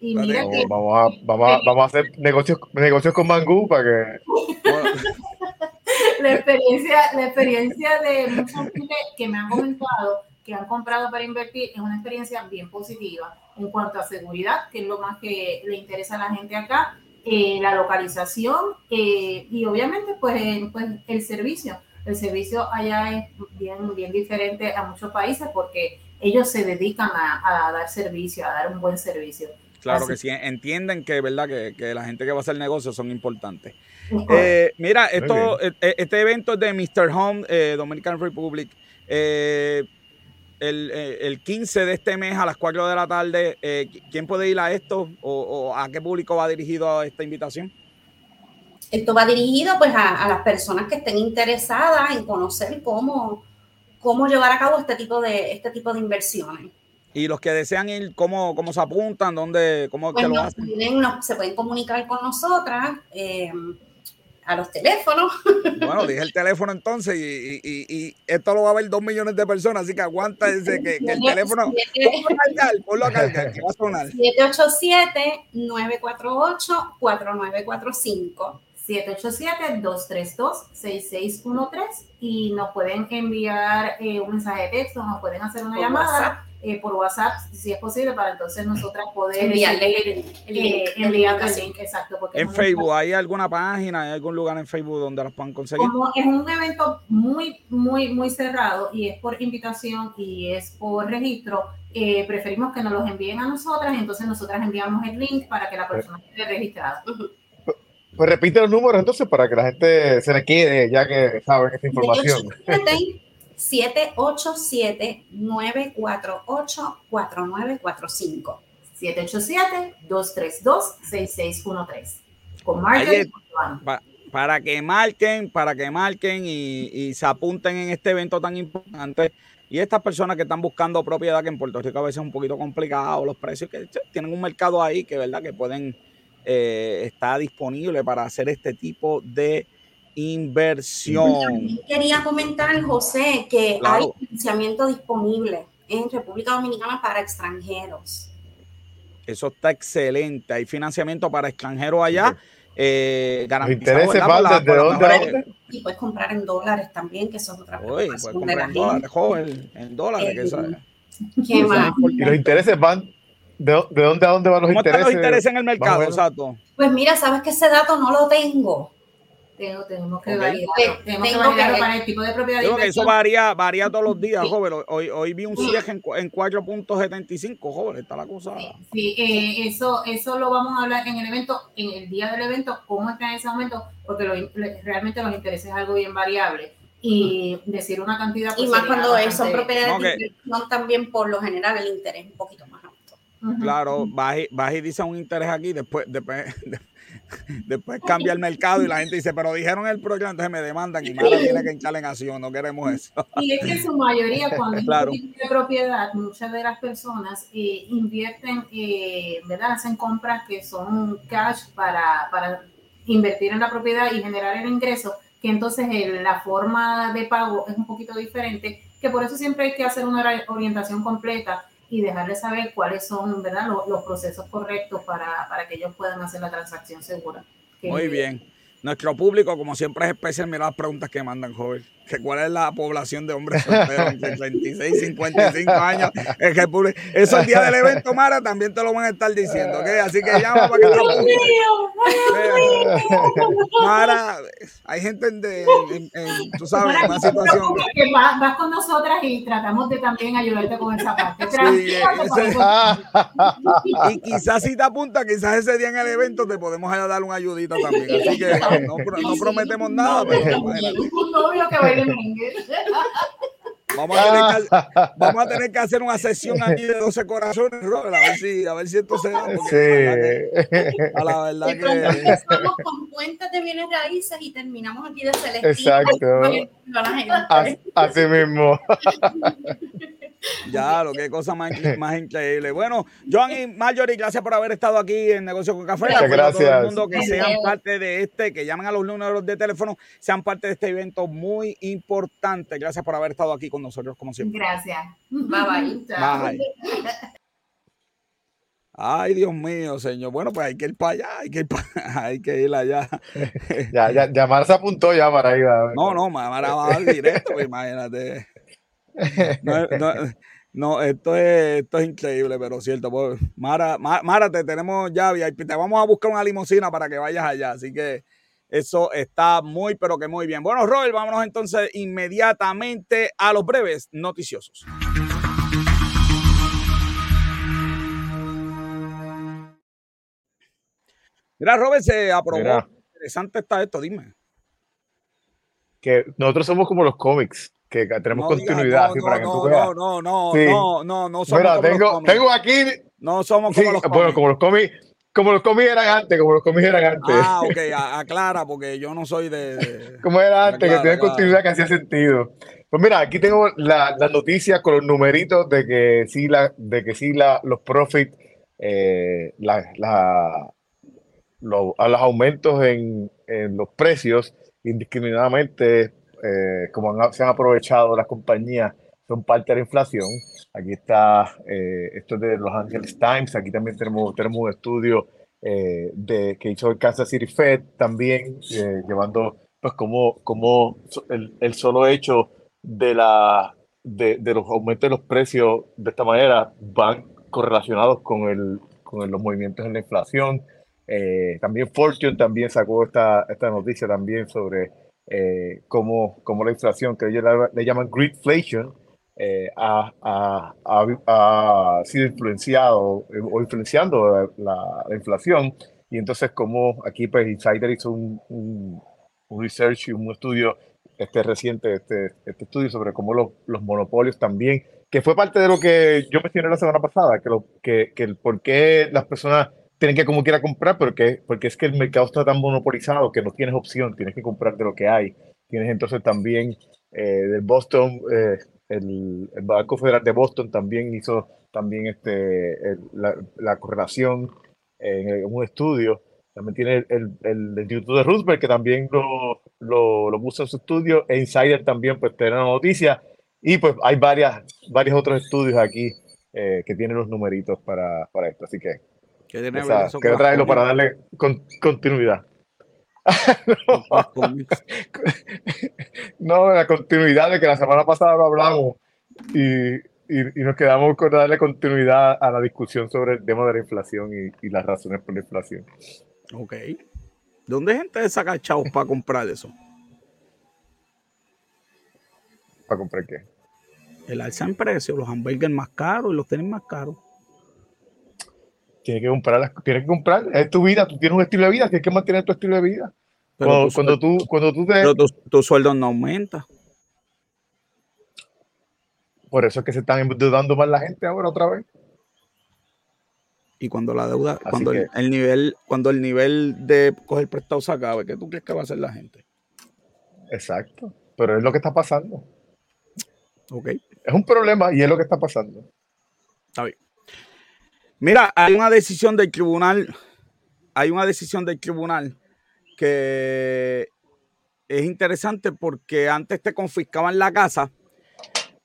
Y mira que, vamos, a, vamos, a, vamos a hacer negocios, negocios con Mangú para que... la, experiencia, la experiencia de muchos que me han comentado que han comprado para invertir es una experiencia bien positiva en cuanto a seguridad, que es lo más que le interesa a la gente acá, eh, la localización eh, y obviamente pues, pues el servicio el servicio allá es bien, bien diferente a muchos países porque ellos se dedican a, dar servicio, a dar un buen servicio. Claro que sí, entienden que verdad que, la gente que va a hacer negocios son importantes. Eh, mira, esto, e, e, este evento es de Mr. Home, eh, Dominican Republic. Eh, el, el, 15 de este mes a las 4 de la tarde, ¿quién puede ir a esto o, o a qué público va dirigido esta invitación? Esto va dirigido pues a, las personas que estén interesadas en conocer cómo, cómo llevar a cabo este tipo de, este tipo de inversiones. Y los que desean ir, ¿cómo, cómo se apuntan? ¿Dónde, cómo pues lo hacen? se pueden comunicar con nosotras eh, a los teléfonos. Bueno, dije el teléfono entonces y, y, esto lo va a ver dos millones de personas, así que aguanta ese, que, el teléfono... ponlo a cargar, que va a sonar. 787-948-4945. 787-232-6613 y nos pueden enviar eh, un mensaje de texto, nos pueden hacer una llamada eh, por WhatsApp, si es posible, para entonces nosotras poder enviarle el, eh, link. Exacto, en Facebook, ¿hay alguna página, hay algún lugar en Facebook donde las puedan conseguir? Como es un evento muy, muy, muy cerrado y es por invitación y es por registro, preferimos que nos los envíen a nosotras y entonces nosotras enviamos el link para que la persona esté registrada. Pues repite los números entonces para que la gente se le quede ya que saben esta información. 787-948-4945. 787-232-6613. Con para que marquen, para que marquen y, y, se apunten en este evento tan importante. Y estas personas que están buscando propiedad, que en Puerto Rico a veces es un poquito complicado, los precios, que tienen un mercado ahí que, ¿verdad? que pueden eh, está disponible para hacer este tipo de inversión. Quería comentar, José, que hay financiamiento disponible en República Dominicana para extranjeros. Eso está excelente. Hay financiamiento para extranjeros allá. Eh, intereses van de dónde Y puedes comprar en dólares también, que eso es otra cosa. Puedes comprar en dólares, joven, en dólares. Eh, ¿Qué más? Y los intereses van ¿De, dónde a dónde van los intereses? los intereses en el mercado? Exacto. Pues mira, sabes que ese dato no lo tengo. tenemos que okay. Tenemos que para el tipo de propiedad. Creo que eso varía, varía todos los días, joven. Hoy, hoy vi un cierre en, en 4.75, joven. Está la cosa. Sí, eh, eso, eso lo vamos a hablar en el evento, en el día del evento, cómo está en ese momento, porque lo, realmente los intereses es algo bien variable y decir una cantidad. Pues, y más cuando son propiedades de inversión, también por lo general el interés un poquito más. Claro, vas y, dice un interés aquí, después, después, después cambia el mercado y la gente dice, pero dijeron el programa, entonces me demandan y Mara tiene que entrar en acción, no queremos eso. Y es que en su mayoría, cuando claro. de propiedad, muchas de las personas eh, invierten, eh, ¿verdad? Hacen compras que son cash para, para invertir en la propiedad y generar el ingreso que entonces la forma de pago es un poquito diferente, que por eso siempre hay que hacer una orientación completa y dejarles saber cuáles son ¿verdad? Los, procesos correctos para, para, que ellos puedan hacer la transacción segura. Muy bien. Nuestro público, como siempre, es especial. Mira las preguntas que mandan, joven que cuál es la población de hombres solteros entre 36 y 55 años. Es que eso el día del evento, Mara, también te lo van a estar diciendo, ¿ok? Así que llama para que te Mara, hay gente en, en, en, tú sabes, en una situación. Que vas, vas, con nosotras y tratamos de también ayudarte con esa parte. Sí, y quizás si te apunta, quizás ese día en el evento te podemos dar una ayudita también. Así que no, no prometemos nada, pero un novio que Vamos a, tener que, vamos a tener que hacer una sesión aquí de 12 corazones, Robert, a ver si, a ver si esto se da. Sí. A la verdad que. Empezamos con cuentas de bienes raíces y terminamos aquí de Celestina. Exacto. Así mismo. Ya, lo que cosa más, más increíble. Bueno, Joan y Marjorie, gracias por haber estado aquí en Negocio con Café. Muchas gracias. todo el mundo que sean parte de este, que llamen a los números de teléfono, sean parte de este evento muy importante. Gracias por haber estado aquí con nosotros, como siempre. Gracias. Bye bye. Bye. Ay, Dios mío, señor. Bueno, pues hay que ir para allá, hay que ir, para, hay que ir allá. ya, ya, ya se apuntó ya para ahí. No, no, Mara va a directo, pues, imagínate. No, no, esto, es, esto es increíble, pero cierto. Pues, Mara, Mara, te tenemos ya, te vamos a buscar una limusina para que vayas allá. Así que eso está muy, pero que muy bien. Bueno, Robert, vámonos entonces inmediatamente a los breves noticiosos. Mira, Robert, se aprobó. Interesante está esto, dime. Que nosotros somos como los cómics que tenemos continuidad. no, para que tú no, no, no, no, no, no, somos Mira, tengo, tengo aquí. No somos como los cómics. Bueno, como los cómics. Como los cómics eran antes, como los cómics eran antes. Ah, ok, aclara, porque yo no soy de. como era antes, que tiene continuidad que hacía sentido. Pues mira, aquí tengo las la noticias con los numeritos de que sí, la, de que sí la, los profits, eh, la, la, los, a los aumentos en, en los precios indiscriminadamente eh, como se han aprovechado las compañías, son parte de la inflación. Aquí está, eh, esto es de Los Angeles Times, aquí también tenemos, tenemos un estudio eh, de, que hizo el Kansas City Fed también, llevando pues como, como el, el, solo hecho de, la, de, de, los aumentos de los precios de esta manera van correlacionados con, el, con los movimientos en la inflación. también Fortune también sacó esta, esta noticia también sobre eh, como, como la inflación, que ellos le, llaman greedflation, eh, ha, ha, ha, sido influenciado eh, o influenciando la, la, inflación. Y entonces, como aquí pues Insider hizo un, un, un research y un estudio este reciente, este, este estudio sobre cómo los, los, monopolios también, que fue parte de lo que yo mencioné la semana pasada, que, lo, que, que el por qué las personas tienen que como quiera comprar porque, porque es que el mercado está tan monopolizado que no tienes opción, tienes que comprar de lo que hay. Tienes entonces también eh, del Boston, eh, el, el, Banco Federal de Boston también hizo también este, la, la, correlación en, un estudio. También tiene el, el, Instituto de Roosevelt que también lo, lo, lo, puso en su estudio. E Insider también pues tiene una noticia. Y pues hay varias, varios otros estudios aquí eh, que tienen los numeritos para, para esto. Así que Quiero traerlo para darle continuidad. no, la continuidad de que la semana pasada lo hablamos y, y, nos quedamos con darle continuidad a la discusión sobre el tema de la inflación y, y las razones por la inflación. Ok. dónde gente saca chavos para comprar eso? ¿Para comprar qué? El alza en precio, los hamburgues más caros y los tenis más caros. Tienes que comprar, tienes que comprar, es tu vida, tú tienes un estilo de vida, tienes que mantener tu estilo de vida. Cuando, tu, cuando tú, cuando tú te... pero tu, tu sueldo no aumenta. Por eso es que se están endeudando más la gente ahora otra vez. Y cuando la deuda, Así cuando el nivel, cuando el nivel de coger prestado se acabe, ¿qué tú crees que va a hacer la gente? Exacto. Pero es lo que está pasando. Ok, Es un problema y es lo que está pasando. está bien. Mira, hay una decisión del tribunal, hay una decisión del tribunal que es interesante porque antes te confiscaban la casa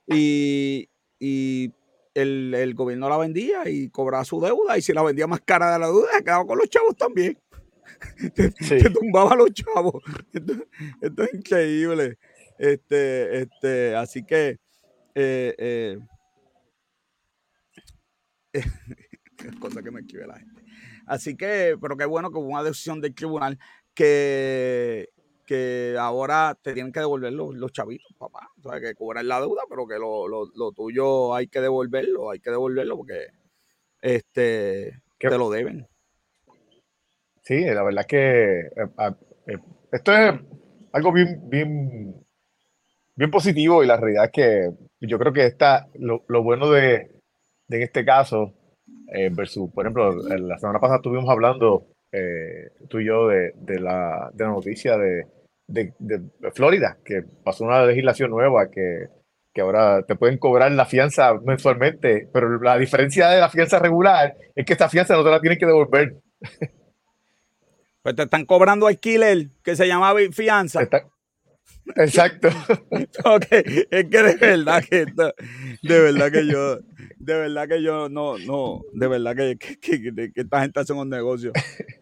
y, y el, el gobierno la vendía y cobraba su deuda y si la vendía más cara de la deuda, quedaba con los chavos también. Sí. te tumbaba a los chavos. Esto, esto es increíble. Este, este, así que eh, eh, cosa que me escribe la gente. Así que, pero qué bueno que hubo una decisión del tribunal que, que ahora te tienen que devolver los, los chavitos, papá. O sea, que cobrar la deuda, pero que lo, lo, lo tuyo hay que devolverlo, hay que devolverlo porque este ¿Qué? te lo deben. Sí, la verdad que eh, eh, esto es algo bien, bien, bien positivo y la realidad es que yo creo que está lo, lo bueno de, de en este caso eh, versus, por ejemplo, en la semana pasada estuvimos hablando eh, tú y yo de, de la, de la noticia de, de, de Florida, que pasó una legislación nueva que, que ahora te pueden cobrar la fianza mensualmente, pero la diferencia de la fianza regular es que esta fianza no te la tienen que devolver. Pues te están cobrando alquiler que se llama fianza. Está- Exacto. Ok, es que de verdad que esto- de verdad que yo, de verdad que yo no, no, de verdad que, que, que- esta gente hace un negocio.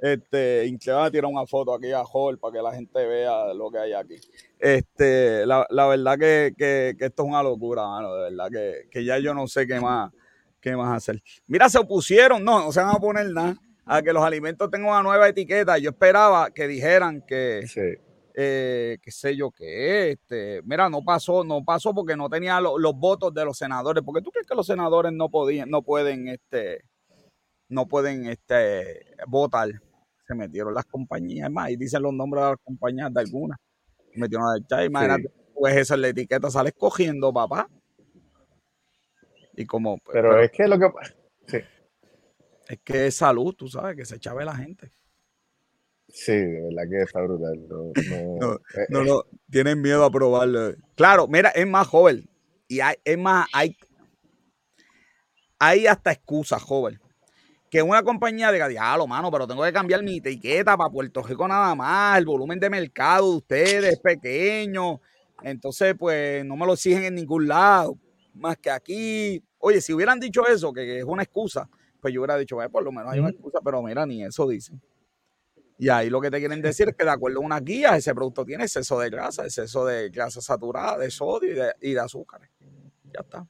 Este, Inche va a tirar una foto aquí a Hall para que la gente vea lo que hay aquí. Este, la, la verdad que, que- que esto es una locura, mano, de verdad que, que ya yo no sé qué más, qué más hacer. Mira, se opusieron, no, no se van a poner nada a que los alimentos tengan una nueva etiqueta. Yo esperaba que dijeran que, Sí. Eh, qué sé yo qué, este, mira, no pasó, no pasó porque no tenía lo- los votos de los senadores, porque tú crees que los senadores no podían, no pueden, este, no pueden, este, votar, se metieron las compañías, más, y dicen los nombres de las compañías de algunas, se metieron a echar, imagínate, pues esa es la etiqueta, sale escogiendo, papá, y como, Pero pero es que lo que sí, es que es salud, tú sabes, que se chave la gente. Sí, de verdad que está brutal. No, no, No, eh, No, no, tienen miedo a probarlo. Claro, mira, es más joven. Y hay, es más, hay, hay hasta excusas, joven. Que una compañía diga, diablo, mano, pero tengo que cambiar mi etiqueta para Puerto Rico nada más. El volumen de mercado de ustedes es pequeño. Entonces, pues, no me lo exigen en ningún lado. Más que aquí. Oye, si hubieran dicho eso, que, que es una excusa, pues yo hubiera dicho, "Bueno, por lo menos hay una excusa, pero mira, ni eso dicen. Y ahí lo que te quieren decir es que de acuerdo a unas guías, ese producto tiene exceso de grasa, exceso de grasa saturada, de sodio y de, y de azúcares. Ya está.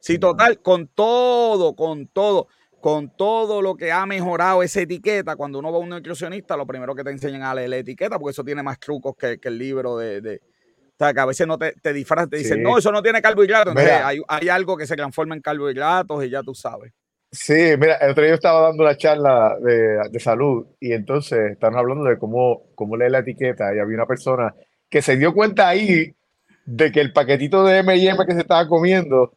Sí, total, con todo, con todo, con todo lo que ha mejorado esa etiqueta, cuando uno va a un nutricionista, lo primero que te enseñan a leer la etiqueta, porque eso tiene más trucos que, que el libro de, de- O sea, que a veces no te, te disfrazan, te dicen, Sí. no, eso no tiene carbohidratos. Entonces, hay, hay algo que se transforma en carbohidratos y ya tú sabes. Sí, mira, el otro día yo estaba dando una charla de, de salud y entonces estaban hablando de cómo, cómo leer la etiqueta y había una persona que se dio cuenta ahí de que el paquetito de M&M que se estaba comiendo,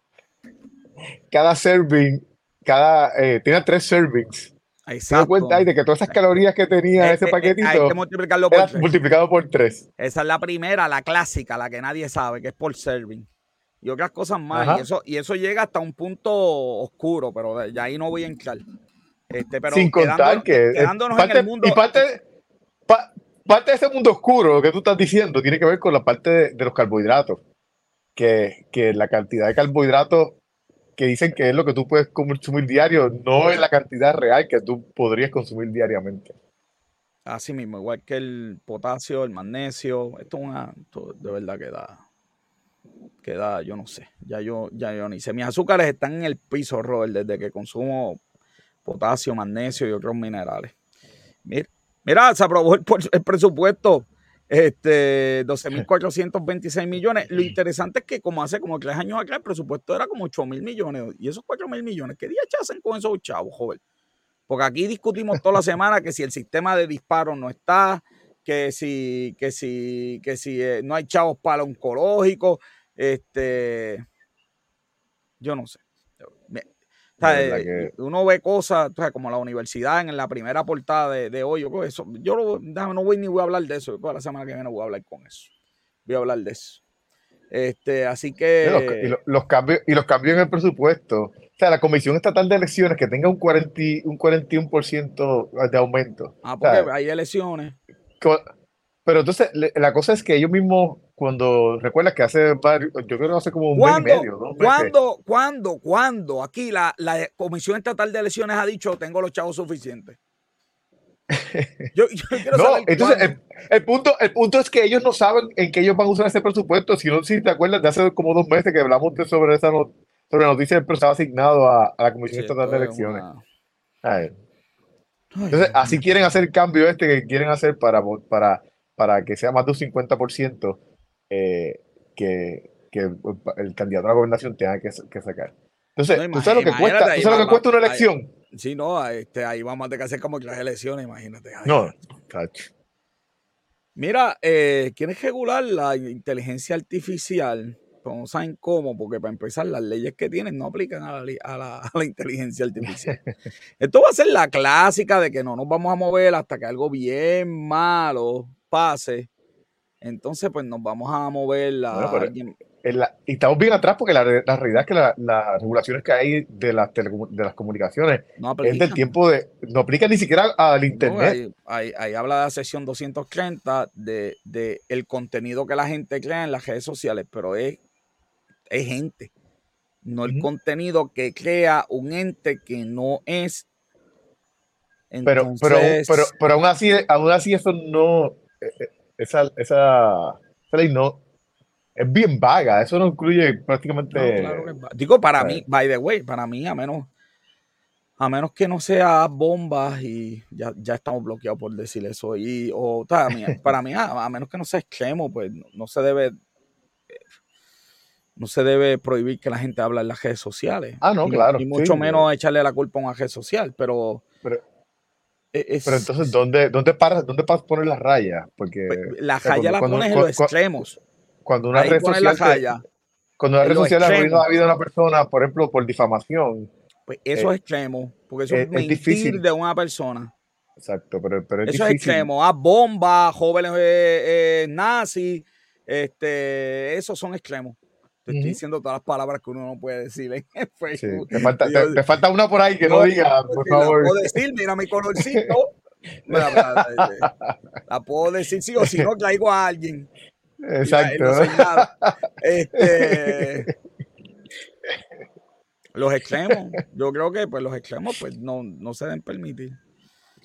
cada serving, cada, eh, tenía tres servings. Se dio Exacto. cuenta ahí de que todas esas calorías que tenía Eh, ese eh, eh, paquetito hay que multiplicarlo por tres. multiplicado por tres. Esa es la primera, la clásica, la que nadie sabe, que es por serving. Y otras cosas más. Ajá. Y eso, y eso llega hasta un punto oscuro, pero ya ahí no voy a entrar. Este, pero Sin contar quedándonos- que quedándonos parte, en el mundo. y parte, pa- parte de ese mundo oscuro, lo que tú estás diciendo, tiene que ver con la parte de, de los carbohidratos. Que, que la cantidad de carbohidratos que dicen que es lo que tú puedes consumir diario, no es la cantidad real que tú podrías consumir diariamente. Así mismo, igual que el potasio, el magnesio. Esto es una. esto de verdad que da. Que da, yo no sé. Ya yo, ya yo ni sé. Mis azúcares están en el piso, Robert, desde que consumo potasio, magnesio y otros minerales. Mira, se aprobó el, presupuesto este, 12.426 millones. Lo interesante es que como hace como tres años acá el presupuesto era como 8 mil millones. Y esos 4 mil millones, ¿qué días hacen con esos chavos, joven? Porque aquí discutimos toda la semana que si el sistema de disparos no está, que si, que si, que si eh, no hay chavos para oncológico, este, yo no sé. Eh, uno ve cosas, como la universidad en la primera portada de, hoy, yo, eso, yo no, voy ni voy a hablar de eso, la semana que viene voy a hablar con eso. Voy a hablar de eso. Este, así que. Y los, cambios, y los cambios en el presupuesto. O sea, la Comisión Estatal de Elecciones que tenga un, 40, un 41% de aumento. Ah, porque hay elecciones. Pero entonces, la cosa es que ellos mismos, cuando recuerdas que hace varios, yo creo que hace como un mes y medio, ¿no? ¿Cuándo, cuándo, cuándo? Aquí la, la, Comisión Estatal de Elecciones ha dicho, tengo los chavos suficientes. Yo, no, entonces el, punto, el punto es que ellos no saben en qué ellos van a usar ese presupuesto. Si no, si te acuerdas de hace como dos meses que hablamos sobre esa sobre la noticia del presupuesto asignado a, a la Comisión Estatal de Elecciones. Entonces, así quieren hacer el cambio este que quieren hacer para, para para que sea más de un 50% eh, que, que, el candidato a la gobernación tenga que, que sacar. Entonces, ¿tú sabes lo que cuesta, ¿tú sabes lo que cuesta una elección? sí, no, este, ahí vamos a tener que hacer como que las elecciones, imagínate. no, Mira, eh, ¿quieres regular la inteligencia artificial? Pues no saben cómo, porque para empezar, las leyes que tienen no aplican a la, a la, a la inteligencia artificial. Esto va a ser la clásica de que no nos vamos a mover hasta que algo bien malo pase, entonces pues nos vamos a mover la, y estamos bien atrás porque la, realidad es que las regulaciones que hay de las, de las comunicaciones es del tiempo de... No aplica ni siquiera al Internet. ahí, habla de la sesión 230 de, de, el contenido que la gente crea en las redes sociales, pero es, es gente, no el contenido que crea un ente que no es. pero, pero, pero, pero aún así, aún así eso no esa, esa, ley no es bien vaga, eso no incluye prácticamente. Digo, para mí, by the way, para mí, a menos, a menos que no sea bombas y ya, ya estamos bloqueados por decir eso. Y, o, para mí, a, menos que no sea extremo, pues no, se debe no se debe prohibir que la gente hable en las redes sociales. Ah, no, claro. Y mucho menos echarle la culpa a una red social, pero, pero e, pero entonces, ¿dónde, dónde, paras, dónde poner las rayas? Porque, pues, la raya la pones en los extremos. Cuando una red social. cuando una red social arruina la vida de una persona, por ejemplo, por difamación. Pues eso es extremo, porque eso es, es difícil de una persona. Exacto, pero, pero es Eso es extremo. A ah, bombas, jóvenes eh, eh, nazis, este, esos son extremos. Te estoy diciendo todas las palabras que uno no puede decir en Facebook. te, falta, te, falta, una por ahí que no, diga, por favor. La puedo decir, mira mi colorcito. la, puedo decir sí o si no traigo a alguien. Exacto. este, los extremos, yo creo que pues los extremos pues no, no se deben permitir.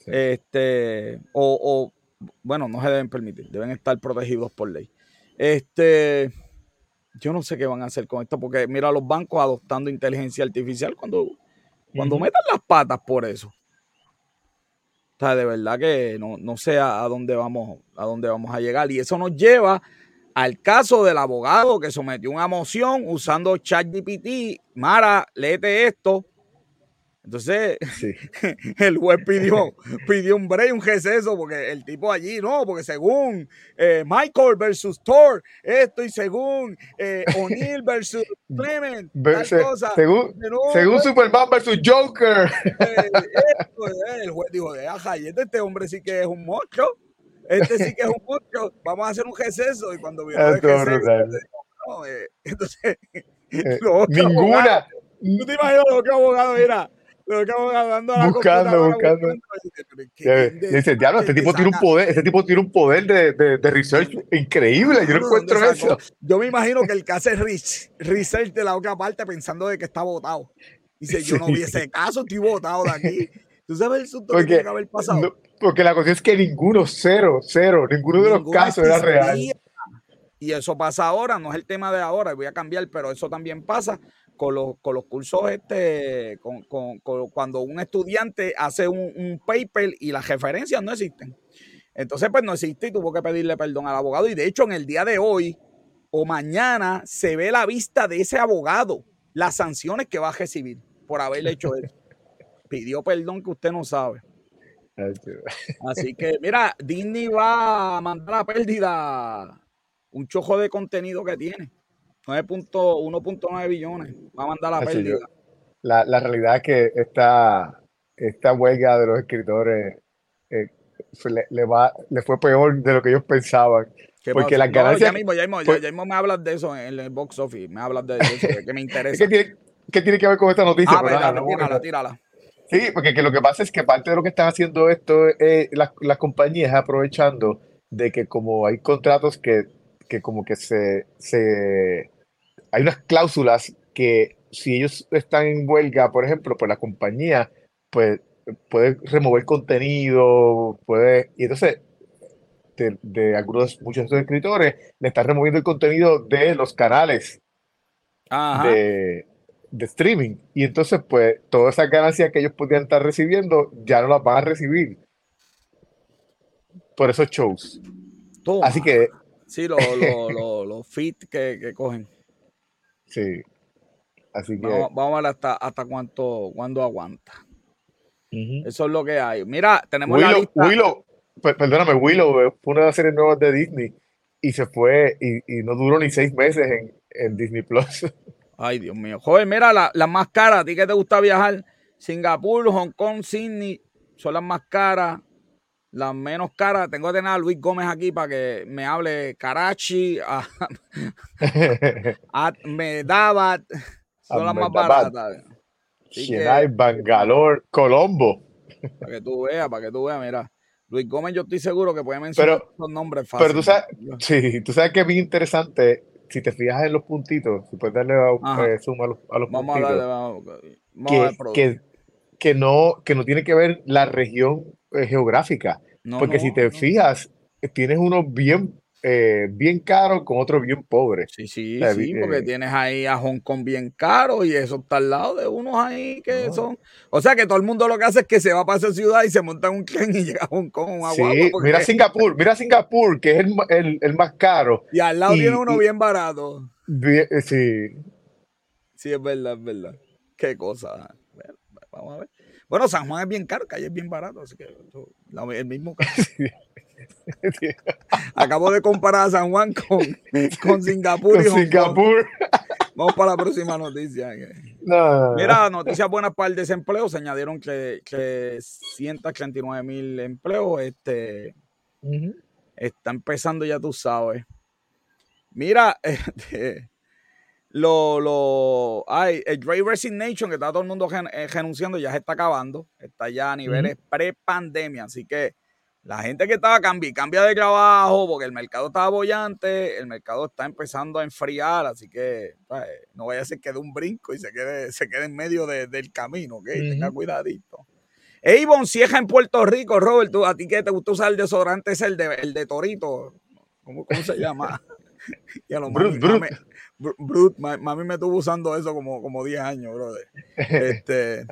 Este, o, o, bueno, no se deben permitir, deben estar protegidos por ley. Este, yo no sé qué van a hacer con esto, porque mira los bancos adoptando inteligencia artificial cuando, cuando metan las patas por eso. O sea, de verdad que no, no sé a, dónde vamos, a dónde vamos a llegar. Y eso nos lleva al caso del abogado que sometió una moción usando ChatGPT. Mara, léete esto. Entonces, el juez pidió, pidió un break, un receso, porque el tipo allí, no, porque según eh, Michael versus Thor, esto y según eh, O'Neill versus Clement, tal cosa. Según, según Superman versus Joker. Eh, el juez dijo, ajá, y este, este, hombre sí que es un monstruo, este sí que es un monstruo, vamos a hacer un receso. Y cuando vio el receso, no, entonces, ninguna. ¿Tú te imaginas lo que abogado era? Buscando, buscando. Dice, diablo, este tipo tiene un poder, este tipo tiene un poder de, de, de research increíble. Yo no encuentro eso. Yo me imagino que el que hace research de la otra parte pensando de que está votado. Dice, yo no vi ese caso, estoy votado de aquí. ¿Tú sabes el susto que tiene que haber pasado? porque la cosa es que ninguno, cero, cero, ninguno de los casos era real. Y eso pasa ahora, no es el tema de ahora, voy a cambiar, pero eso también pasa con los, con los cursos, este, con, cuando un estudiante hace un, paper y las referencias no existen. Entonces, pues no existe y tuvo que pedirle perdón al abogado. Y de hecho, en el día de hoy o mañana se ve la vista de ese abogado, las sanciones que va a recibir por haberle hecho eso. Pidió perdón que usted no sabe. Así que, mira, Disney va a mandar a pérdida un chojo de contenido que tiene. 1.9 billones. Va a mandar a pérdida. La, la, realidad es que esta, esta huelga de los escritores eh, le, va, le fue peor de lo que ellos pensaban. Porque las ganancias. ya, mismo, ya, mismo, ya, mismo, me hablas de eso en el box office. Me hablas de eso, que me interesa. ¿Qué tiene, que ver con esta noticia? Ah, verdad, tírala, tírala. Sí, porque que lo que pasa es que parte de lo que están haciendo esto, es las, las compañías aprovechando de que como hay contratos que, que como que se, se... Hay unas cláusulas que si ellos están en huelga, por ejemplo, pues la compañía pues puede remover contenido, puede... Y entonces, de, de algunos, muchos de estos escritores, le están removiendo el contenido de los canales de, de streaming. Y entonces, pues, todas esas ganancias que ellos podían estar recibiendo, ya no las van a recibir por esos shows. Así que. Sí, los lo, fit que, cogen. Sí. Así que. Vamos, a ver hasta, hasta cuánto, cuándo aguanta. Eso es lo que hay. Mira, tenemos la lista. Willow, perdóname, Willow fue una de las series nuevas de Disney y se fue y, no duró ni seis meses en, en Disney Plus. Ay, Dios mío. Joder, mira, las la más caras, ¿a ti que te gusta viajar? Singapur, Hong Kong, Sydney, son las más caras. Las menos caras, tengo que tener a Luis Gómez aquí para que me hable Karachi, a, Medabat, son las más baratas. Chennai, Bangalore, Colombo. Para que tú veas, para que tú veas, mira. Luis Gómez, yo estoy seguro que puede mencionar los nombres fáciles. Pero tú sabes, sí, tú sabes que es bien interesante si te fijas en los puntitos, si puedes darle a, eh, suma a los, a los vamos puntitos, a darle, vamos, que, que, no, que no tiene que ver la región eh, geográfica. porque si te fijas, tienes uno bien eh, bien caro con otro bien pobre. Sí, sí, sí, porque tienes ahí a Hong Kong bien caro y eso está al lado de unos ahí que son. O sea que todo el mundo lo que hace es que se va para esa ciudad y se monta en un tren y llega a Hong Kong. sí, mira Singapur, mira Singapur, que es el, más caro. Y al lado tiene uno bien barato. Eh, sí. Sí, es verdad, es verdad. Qué cosa. Vamos a ver. Bueno, San Juan es bien caro, calle es bien barato, así que el mismo. Acabo de comparar a San Juan con, con Singapur. y Singapur. Vamos para la próxima noticia. Mira, noticias buenas para el desempleo. Se añadieron que, que 139 mil empleos. Este, Está empezando, ya tú sabes. Mira, este, lo, lo, hay, el Great Resignation que está todo el mundo eh, renunciando ya se está acabando. Está ya a niveles pre-pandemia. Así que la gente que estaba cambia, cambia de trabajo porque el mercado estaba bollante, el mercado está empezando a enfriar, así que no vaya a ser que dé un brinco y se quede, se quede en medio del camino, ¿ok? Tenga cuidadito. Avon Cieja en Puerto Rico, Robert, ¿tú, a ti que te gusta usar el desodorante es el de, el de Torito, ¿cómo, cómo se llama? Brut, Brut. Brut, mami, me estuvo usando eso como, como 10 años, brother. Este,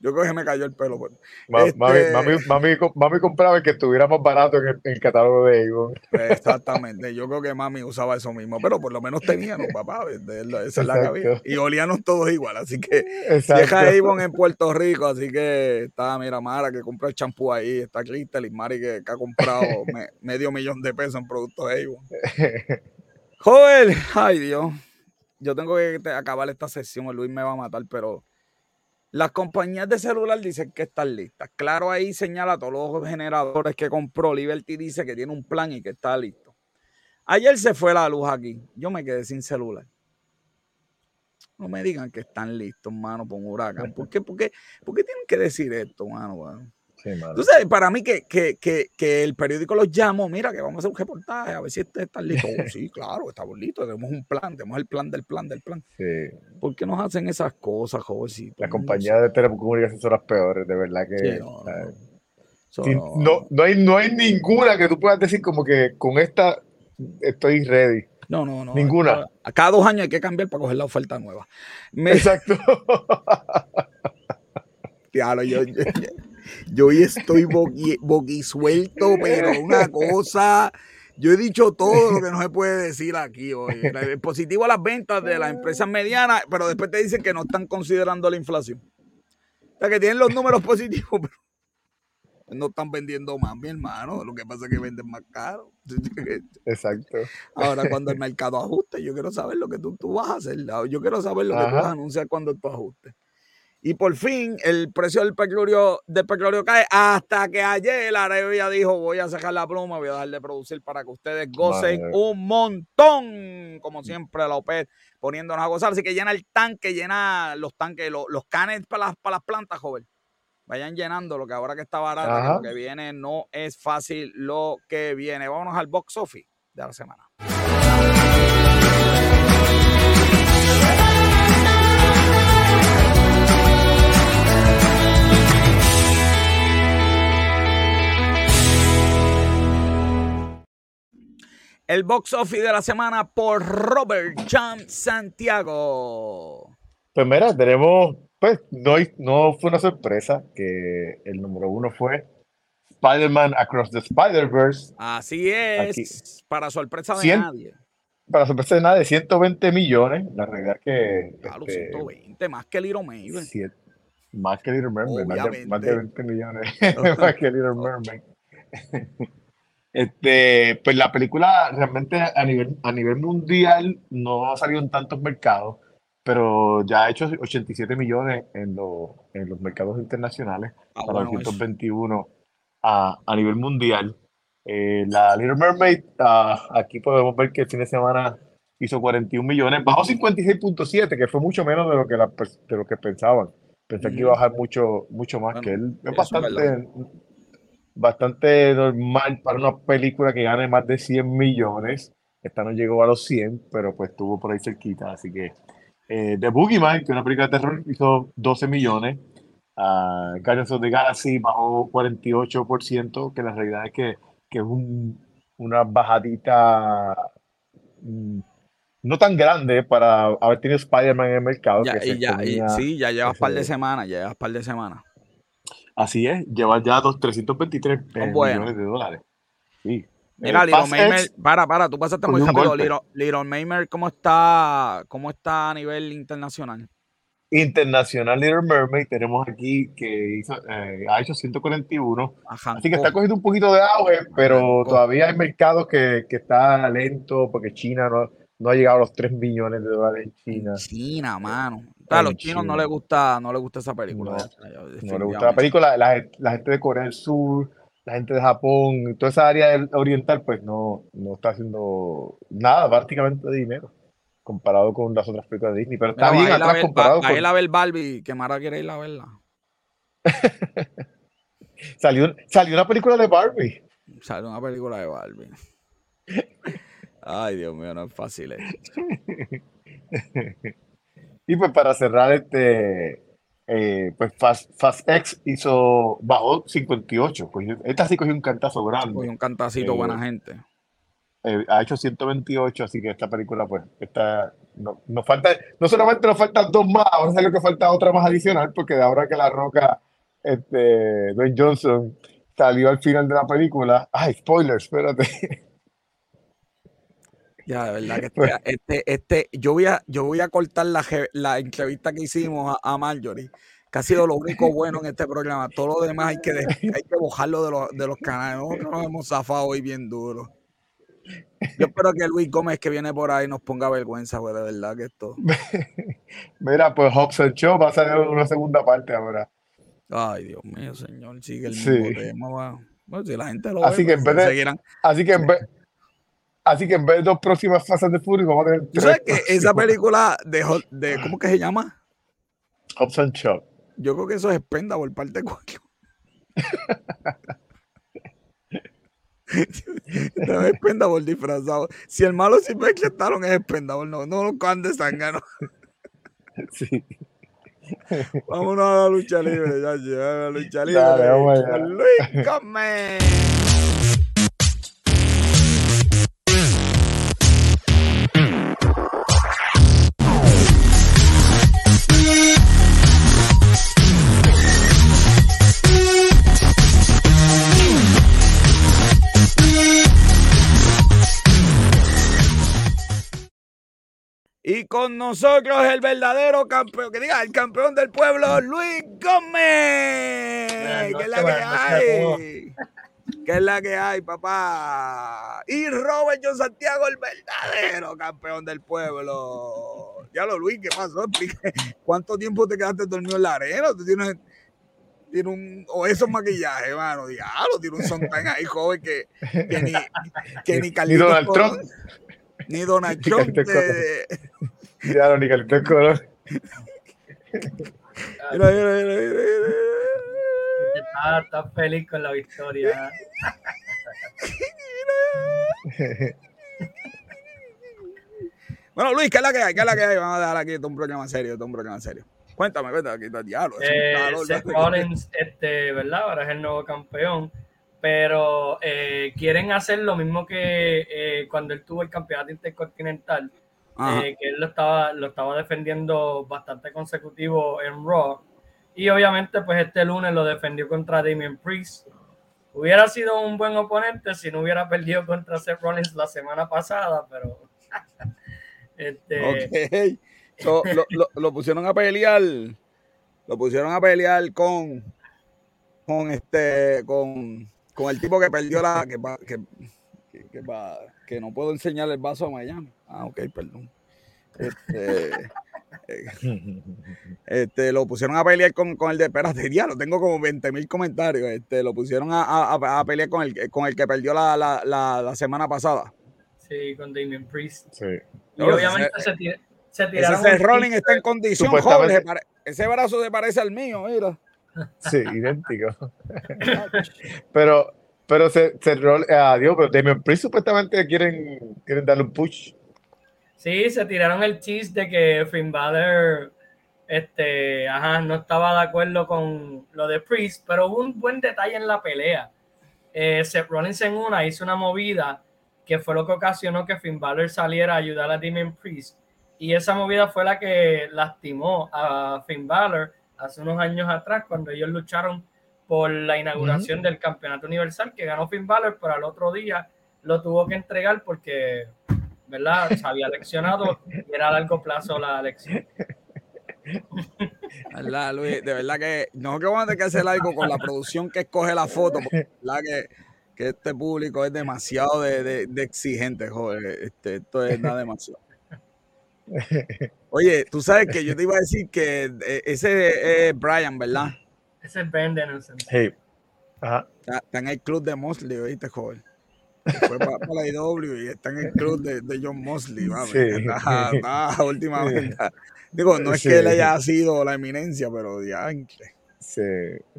Yo creo que me cayó el pelo. Pues. Este mami, mami, mami, compraba el que estuviera más barato en el, catálogo de Avon. Exactamente. Yo creo que mami usaba eso mismo, pero por lo menos teníamos, papá. Esa es la cabeza. Y olíamos todos igual. Así que deja Avon en Puerto Rico. Así que está, mira, Mara que compró el champú ahí. Está Cristel y Mari que, ha comprado medio millón de pesos en productos Avon. Joder, ay Dios. Yo tengo que acabar esta sesión. Luis me va a matar, pero las compañías de celular dicen que están listas. Claro, ahí señala a todos los generadores que compró. Liberty dice que tiene un plan y que está listo. Ayer se fue la luz aquí. Yo me quedé sin celular. No me digan que están listos, mano, por un huracán. ¿Por qué, por qué, por qué tienen que decir esto, mano? Entonces, para mí que, el periódico los llamó, mira, que vamos a hacer un reportaje, a ver si este está listo. Oh, sí, claro, estamos listos, tenemos un plan, tenemos el plan del plan del plan. Sí. ¿Por qué nos hacen esas cosas, jovencito? La compañía de telecomunicaciones son las peores, de verdad que... no, no, hay, no hay ninguna que tú puedas decir como que con esta estoy ready. No, no, no. Ninguna. A cada dos años hay que cambiar para coger la oferta nueva. Me- Exacto. Claro, yo, yo, yo hoy estoy boqui, boquisuelto, pero una cosa. Yo he dicho todo lo que no se puede decir aquí hoy. Es positivo a las ventas de las empresas medianas, pero después te dicen que no están considerando la inflación. O sea, que tienen los números positivos, pero no están vendiendo más, mi hermano. Lo que pasa es que venden más caro. Exacto. Ahora, cuando el mercado ajuste, yo quiero saber lo que tú, tú vas a hacer. Yo quiero saber lo que tú vas a anunciar cuando tú ajustes. Y por fin, el precio del petróleo, del petróleo cae hasta que ayer Arabia dijo, voy a sacar la pluma, voy a dejar de producir para que ustedes gocen un montón. Como siempre, la OPEP poniéndonos a gozar. Así que llena el tanque, llena los tanques, los, los canes para las, para las plantas, joven. Vayan llenando lo que ahora que está barato, que lo que viene no es fácil lo que viene. Vámonos al box office de la semana. El box office de la semana por Robert Jam Santiago. Pues mira, tenemos, pues no, no fue una sorpresa que el número uno fue Spider-Man Across the Spider-Verse, Así es, Aquí. para sorpresa de nadie. para sorpresa de nada de 120 millones. La realidad que Claro, este, 120, más que Little Maven. siete- más que Little Mermaid, más de, más de 20 millones, más que Little Mermaid. Este, pues la película realmente a nivel, a nivel mundial no ha salido en tantos mercados, pero ya ha hecho 87 millones en, los en los mercados internacionales, Ah, para bueno, eso. 221 a, a nivel mundial. Eh, la Little Mermaid, ah, aquí podemos ver que el fin de semana hizo 41 millones, bajó 56.7, que fue mucho menos de lo que, la de lo que pensaban. Pensé que iba a bajar mucho, mucho más, Bueno, que él es bastante, bastante normal para una película que gane más de 100 millones. Esta no llegó a los 100, pero pues estuvo por ahí cerquita, así que eh, The Boogeyman, que es una película de terror, hizo 12 millones. Ah, Guardians of the Galaxy bajó 48%, que la realidad es que, que es un- una bajadita mm, no tan grande para haber tenido Spider-Man en el mercado. Ya, que y ya, y sí, ya llevas par de semanas, ya llevas par de semanas. Así es, lleva ya dos, 323 eh, millones de dólares. Sí. Mira, Eh, Little Maymer, para, para, tú pasaste muy rápido. Little, Little Maymer, ¿cómo está, ¿cómo está a nivel internacional? Internacional Little Mermaid, tenemos aquí que hizo, eh, ha hecho 141. Ajá. Así que está cogiendo un poquito de auge, pero todavía hay mercados que, que está lento porque China no, no ha llegado a los 3 millones de dólares en China. China, mano. A los chinos no les gusta, no les gusta esa película. No, No le gusta la película, la, gen- la gente de Corea del Sur, la gente de Japón, toda esa área oriental, pues no, no está haciendo nada prácticamente de dinero comparado con las otras películas de Disney. Pero está Mira, bien atrás ver- comparado va- con... a ver Barbie, que Mara quiere ir a verla. Salió, salió una película de Barbie. Sale una película de Barbie. Ay, Dios mío, no es fácil. esto. Y pues para cerrar este, eh, pues Fast, Fast X hizo, bajó 58. cogió- esta sí cogió un cantazo grande. Oye, un cantacito, Eh, buena gente. Eh, ha hecho 128, así que esta película, pues, esta, no, nos falta, no solamente nos faltan dos más, ahora salió que falta otra más adicional, porque de ahora que La Roca, este, Dwayne Johnson, salió al final de la película, ay, spoilers, espérate, Ya, de verdad que Pues- este, este, este, yo voy a, yo voy a cortar la, la entrevista que hicimos a, a Marjorie, que ha sido lo único bueno en este programa. Todo lo demás hay que, de- hay que bojarlo de los, de los canales. Nosotros nos hemos zafado hoy bien duro. Yo espero que Luis Gómez, que viene por ahí, nos ponga vergüenza, güey, de verdad que esto. mira, pues Hobson Show va a salir una segunda parte ahora, Ay, Dios mío, señor, sigue el Sí. mismo tema. va. Bueno, si la gente lo Así ve, que en pues, vez de- seguirán. así que en vez, así que en vez de dos próximas fases de Fury, vamos a tener ¿Tú sabes tres que esa película de, de ¿cómo que se llama? Hobson Show, Yo creo que eso es Spenda por parte de cualquier. No es Spendable disfrazado. Si el malo siempre que estaron es Spendable, no, no lo can de sangano. sí, Vámonos a la lucha libre, ya, ya, la lucha libre. Dale, Luis Gómez. Con nosotros el verdadero campeón, que diga, el campeón del pueblo, Luis Gómez. ¿Qué es la que hay? ¿Qué es la que hay, papá? Y Robert John Santiago, el verdadero campeón del pueblo. Ya lo, Luis, ¿qué pasó? ¿Cuánto tiempo te quedaste dormido en la arena? ¿Tú tienes, un, o esos maquillajes, hermano? Diablo, tiene un sontán ahí, joven, que, que ni, que ni Ni Donald Trump. Ni Donald Trump. Claro, ni Carlitos Colón. Mira, mira, mira, mira. Está, está feliz con la victoria. Bueno, Luis, ¿qué es la que hay? ¿Qué es la que hay? Vamos a dejar aquí todo un programa serio, todo un programa serio. Cuéntame, cuéntame, aquí está el diablo. un Eh, este, ¿verdad? Ahora es el nuevo campeón. Pero eh, quieren hacer lo mismo que eh, cuando él tuvo el campeonato intercontinental. Eh, que él lo estaba, lo estaba defendiendo bastante consecutivo en Raw. Y obviamente, pues este lunes lo defendió contra Damien Priest. Hubiera sido un buen oponente si no hubiera perdido contra Seth Rollins la semana pasada, pero. este. So, lo, lo- lo pusieron a pelear. Lo pusieron a pelear con. Con este. Con, con el tipo que perdió la. Que, que, que, que que no puedo enseñar el vaso a Miami. Ah, ok, perdón. Este, eh, este, lo pusieron a pelear con, con el de. Espérate, diablo, tengo como 20 mil comentarios. Este, lo pusieron a, a- a- pelear con el, con el que perdió la, la, la, la semana pasada. sí, con Damien Priest. Sí. Y No, obviamente ese- se, tira- se Ese tiraron. Un Rollins chiste- está en condición, joven. pare- Ese brazo se parece al mío, mira. Sí, idéntico. pero, pero se, se ah, Dios, pero Damien Priest supuestamente quieren, quieren darle un push. Sí, se tiraron el chiste de que Finn Balor este, ajá, no estaba de acuerdo con lo de Priest, pero hubo un buen detalle en la pelea. Eh, Seth Rollins en una hizo una movida que fue lo que ocasionó que Finn Balor saliera a ayudar a Damien Priest. Y esa movida fue la que lastimó a Finn Balor hace unos años atrás cuando ellos lucharon por la inauguración del Campeonato Universal que ganó Finn Balor, pero al otro día lo tuvo que entregar porque, ¿verdad? Se había leccionado y era a largo plazo la elección. ¿Verdad, Luis? De verdad que no que vamos a tener que hacer algo con la producción que escoge la foto, porque verdad que, que este público es demasiado de, de- de exigente, joder. Este, esto es nada demasiado. Oye, tú sabes que yo te iba a decir que eh, ese es Brian, ¿verdad? Ese es Ben Dennison. Hey. Ajá. Está, está en el club de Mosley, ¿oíste, joven? Fue para, la IW y está en el club de, de John Mosley, mami. Sí. Está, está últimamente. Digo, no es Sí. que él haya sido la eminencia, pero ya, Sí.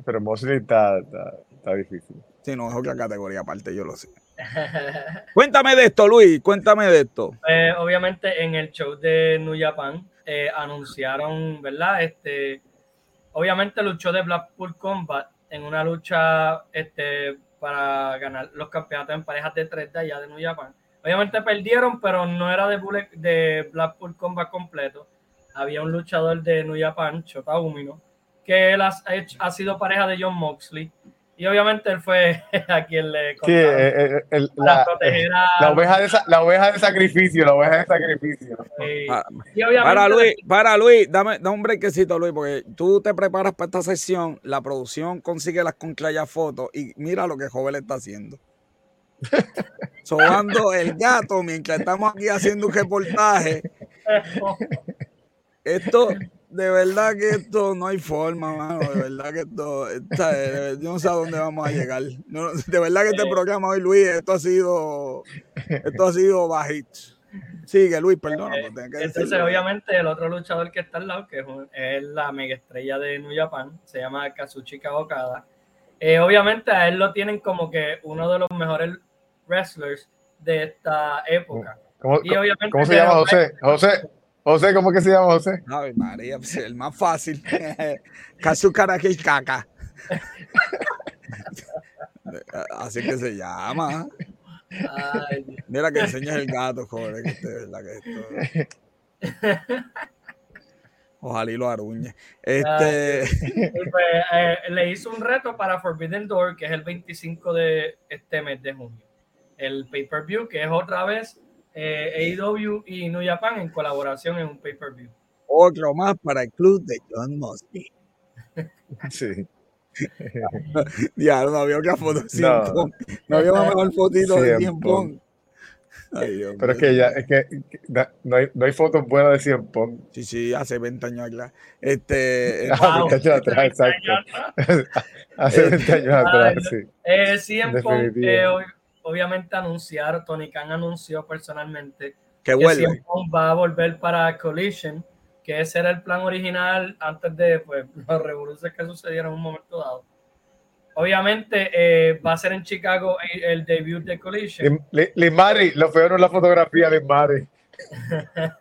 Pero Mosley está, está, está difícil. si no es otra categoría aparte, yo lo sé. Cuéntame de esto, Luis, cuéntame de esto. Eh, obviamente en el show de New Japan eh, anunciaron, ¿verdad? Este, obviamente luchó de Blackpool Combat en una lucha este, para ganar los campeonatos en parejas de tres de allá de New Japan. Obviamente perdieron, pero no era de, Bullet- de Blackpool Combat completo. Había un luchador de New Japan, Shota Umino, que él ha, ha sido pareja de John Moxley. Y obviamente él fue a quien le Sí, eh, eh, el- para la, la oveja de sa- la oveja de sacrificio, la oveja de sacrificio. eh, Ah, y obviamente Para Luis, para Luis, dame, dame un brequecito, Luis, porque tú te preparas para esta sesión, la producción consigue las conclayas fotos y mira lo que Joven está haciendo. Sobando el gato mientras estamos aquí haciendo un reportaje. Esto, de verdad que esto no hay forma, mano. De verdad que esto, de- yo no sé a dónde vamos a llegar. No, de verdad que este programa hoy, Luis, esto ha sido, esto ha sido bajito. Sigue, Luis, perdona. que Entonces, decirlo. obviamente, el otro luchador que está al lado, que es, un- es la mega estrella de New Japan, se llama Kazuchika Okada. Eh, obviamente, a él lo tienen como que uno de los mejores wrestlers de esta época. ¿Cómo, Y obviamente cómo se llama José? José, José, ¿cómo que se llama José? Ave María, pues, el más fácil. Kazukaraki Kaka. Así que se llama. Ay, Mira que enseñas el gato, joder, que este, de verdad que esto. Ojalá y lo aruñe. Este, pues, eh, le hizo un reto para Forbidden Door, que es el 25 de este mes de junio. El pay-per-view, que es otra vez eh, AEW y New Japan en colaboración en un pay-per-view. Otro más para el club de John Mosby. Sí. Ya, no había otra foto No. No había una mejor fotito de Punk. Ay, Pero es que ya, es que no hay, no hay fotos buenas de CM Punk. Sí, sí, hace 20 años atrás. Este, Ah, Wow. 20 años atrás, exacto. Hace 20 años atrás, sí. Eh, eh, obviamente anunciaron, Tony Khan anunció personalmente que que vuelve. CM Punk va a volver para Collision, que ese era el plan original antes de pues, los revoluciones que sucedieron en un momento dado. Obviamente eh, va a ser en Chicago el, el debut de Collision. Lim- Li- Limari, lo peor es la fotografía de Limari.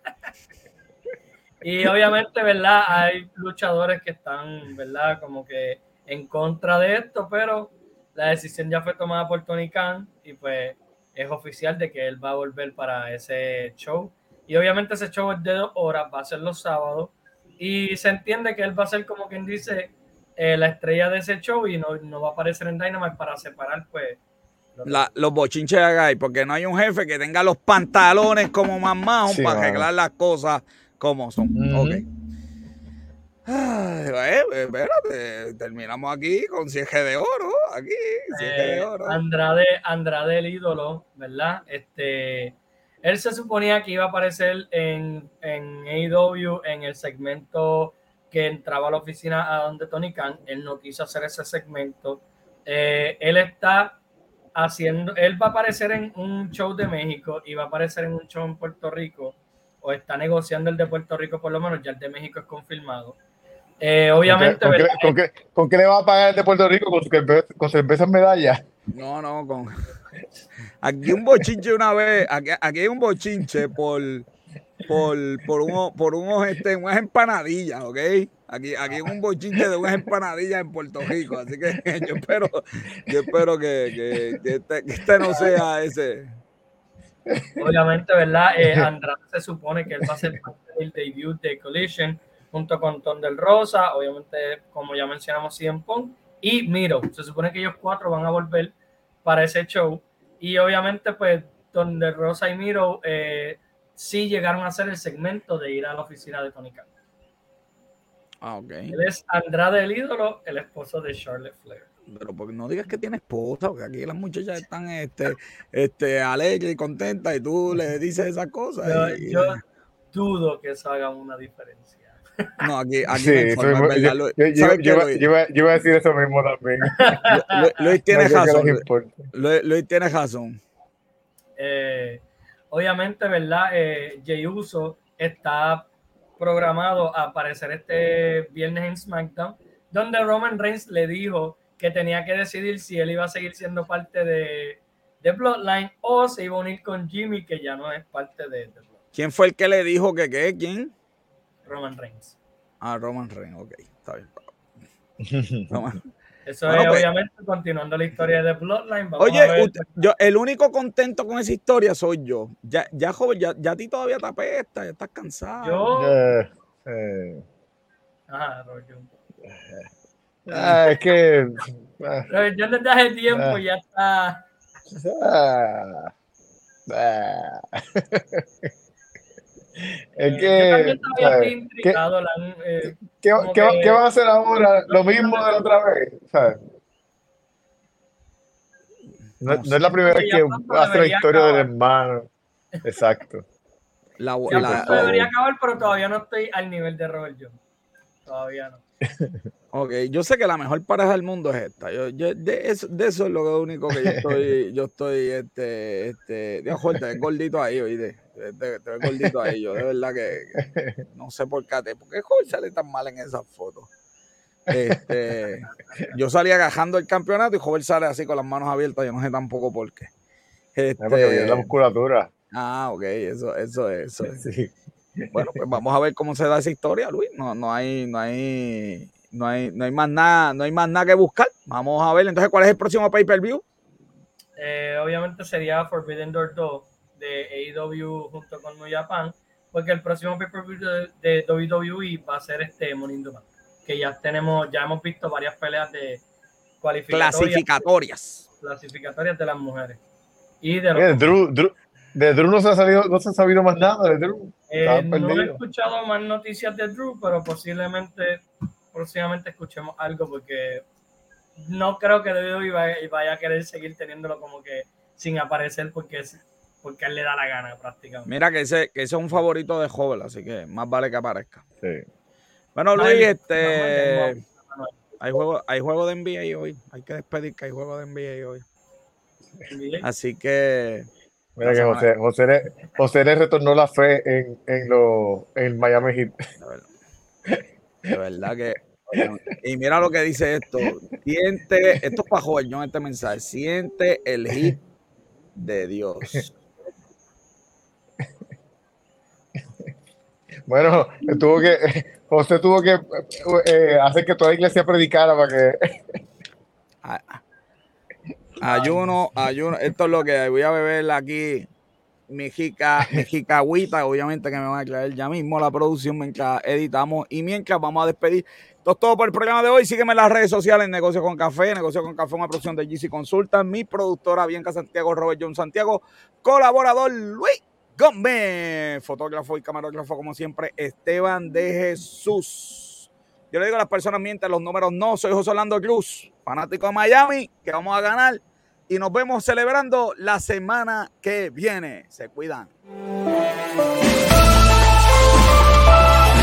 Y obviamente, ¿verdad? Hay luchadores que están, ¿verdad? Como que en contra de esto, pero la decisión ya fue tomada por Tony Khan y pues es oficial de que él va a volver para ese show. Y obviamente ese show es de dos horas, va a ser los sábados. Y se entiende que él va a ser como quien dice eh, la estrella de ese show y no, no va a aparecer en Dynamite para separar pues los- La- los bochinches de porque no hay un jefe que tenga los pantalones como más Sí, para arreglar las cosas como son. Ujú. Ok. Ay, eh, espérate, terminamos aquí con cierre de oro, aquí, de Eh, oro. Andrade, Andrade el ídolo, ¿verdad? Este, él se suponía que iba a aparecer en, en AEW en el segmento que entraba a la oficina a donde Tony Khan. Él no quiso hacer ese segmento. Eh, él está haciendo, él va a aparecer en un show de México y va a aparecer en un show en Puerto Rico, o está negociando el de Puerto Rico por lo menos, ya el de México es confirmado. Eh, obviamente, ¿Con qué, con qué- con qué le va a pagar el de Puerto Rico? ¿Con, su con cerveza en medalla? No, no, con. Aquí un bochinche una vez, aquí, aquí hay un bochinche por, por, por, uno, por unos, este, unas empanadillas, ¿ok? Aquí, aquí hay un bochinche de unas empanadillas en Puerto Rico, así que yo espero, yo espero que, que, que este, que este no sea ese. Obviamente, ¿verdad? Eh, Andrade se supone que él va a ser parte del debut de Collision junto con Thunder Rosa, obviamente, como ya mencionamos, CM Punk y Miro. Se supone que ellos cuatro van a volver para ese show y obviamente, pues, Thunder Rosa y Miro eh, sí llegaron a hacer el segmento de ir a la oficina de Tony Khan. Ah, ok. Él es Andrade el ídolo, el esposo de Charlotte Flair. Pero porque no digas que tiene esposa, porque aquí las muchachas están este, este, alegres y contentas y tú le dices esas cosas. Yo, y- yo dudo que eso haga una diferencia. No, aquí, aquí Sí, me informo, soy- es verdad, yo, yo- yo- ¿Sabes yo qué, iba- Luis? yo iba- yo iba a decir eso mismo también. Luis, Luis tiene No razón. Luis, tiene razón. Eh, obviamente, ¿verdad? Eh, Jey Uso está programado a aparecer este viernes en SmackDown, donde Roman Reigns le dijo que tenía que decidir si él iba a seguir siendo parte de, de Bloodline o se iba a unir con Jimmy, que ya no es parte de, de Bloodline. ¿Quién fue el que le dijo que qué? ¿Quién? Roman Reigns. Ah, Roman Reigns, ok, está bien. Roman- Eso Bueno, es pues- obviamente continuando la historia de Bloodline. Vamos a Oye, ver- usted- yo, el único contento con esa historia soy yo. Ya, ya joven, ya, ya a ti todavía te apesta, ya estás cansado. yo. Eh, eh, Ajá, Roger. ah, es que. ah, Roger, yo desde hace tiempo Ah. ya está. ah, ah. Es yo que. la han, eh, ¿Qué, qué, que- qué van a hacer ahora? Lo mismo de la otra vez. ¿sabes? No, No no es la primera vez que hace la historia del acabar. hermano. Exacto. La, Ya la- pronto debería acabar, pero todavía no estoy al nivel de Robert Jones. Todavía no. ok, yo sé que la mejor pareja del mundo es esta. Yo, yo- de, eso, de eso es lo único que yo estoy, yo estoy, este, este, Dios, ves gordito ahí, oíste. Te, te- ves gordito ahí. Yo de verdad que, que no sé por qué, te- ¿por qué Jorge sale tan mal en esas fotos? Este, yo salí agajando el campeonato y Joven sale así con las manos abiertas, yo no sé tampoco por qué. Es porque viene la Este, musculatura. ah, ok, eso, eso es, eso. Sí. Bueno, pues vamos a ver cómo se da esa historia, Luis. No, no hay, no hay, no hay, no hay más nada, no hay más nada que buscar. Vamos a ver. Entonces, ¿cuál es el próximo pay-per-view? Eh, obviamente sería Forbidden Door 2 de AEW junto con New Japan, porque el próximo pay-per-view de, de WWE va a ser este Money in the Bank, que ya tenemos, ya hemos visto varias peleas de cualificatorias, Clasificatorias. clasificatorias de las mujeres y de los Mira, Drew, Drew, de Drew no se ha salido, no se ha sabido más nada de Drew. Eh, no he escuchado más noticias de Drew, pero posiblemente, próximamente escuchemos algo porque no creo que Drew vaya, a querer seguir teniéndolo como que sin aparecer porque, porque él le da la gana prácticamente. Mira que ese, que ese es un favorito de joven, así que más vale que aparezca. Sí. Bueno, Luis, este. Hay juego, hay juego de NBA hoy. Hay que despedir que hay juego de NBA hoy. Así que. Mira que José, José, le, José le retornó la fe en, en, lo, en Miami Heat. De verdad, que. Y mira lo que dice esto. Siente, esto es para joven, este mensaje. Siente el hit de Dios. Bueno, tuvo que, José tuvo que eh, hacer que toda la iglesia predicara para que. Ayuno, ayuno. Esto es lo que voy a beber aquí. Mi jicahuita, obviamente que me van a traer ya mismo la producción mientras editamos y mientras vamos a despedir. Esto es todo por el programa de hoy. Sígueme en las redes sociales, Negocio con Café, Negocio con Café, una producción de GC Consulta, mi productora Bianca Santiago, Robert John Santiago, colaborador Luis Gómez, fotógrafo y camarógrafo, como siempre, Esteban de Jesús. Yo le digo a las personas, mientras los números no, soy José Orlando Cruz, fanático de Miami, que vamos a ganar y nos vemos celebrando la semana que viene. Se cuidan.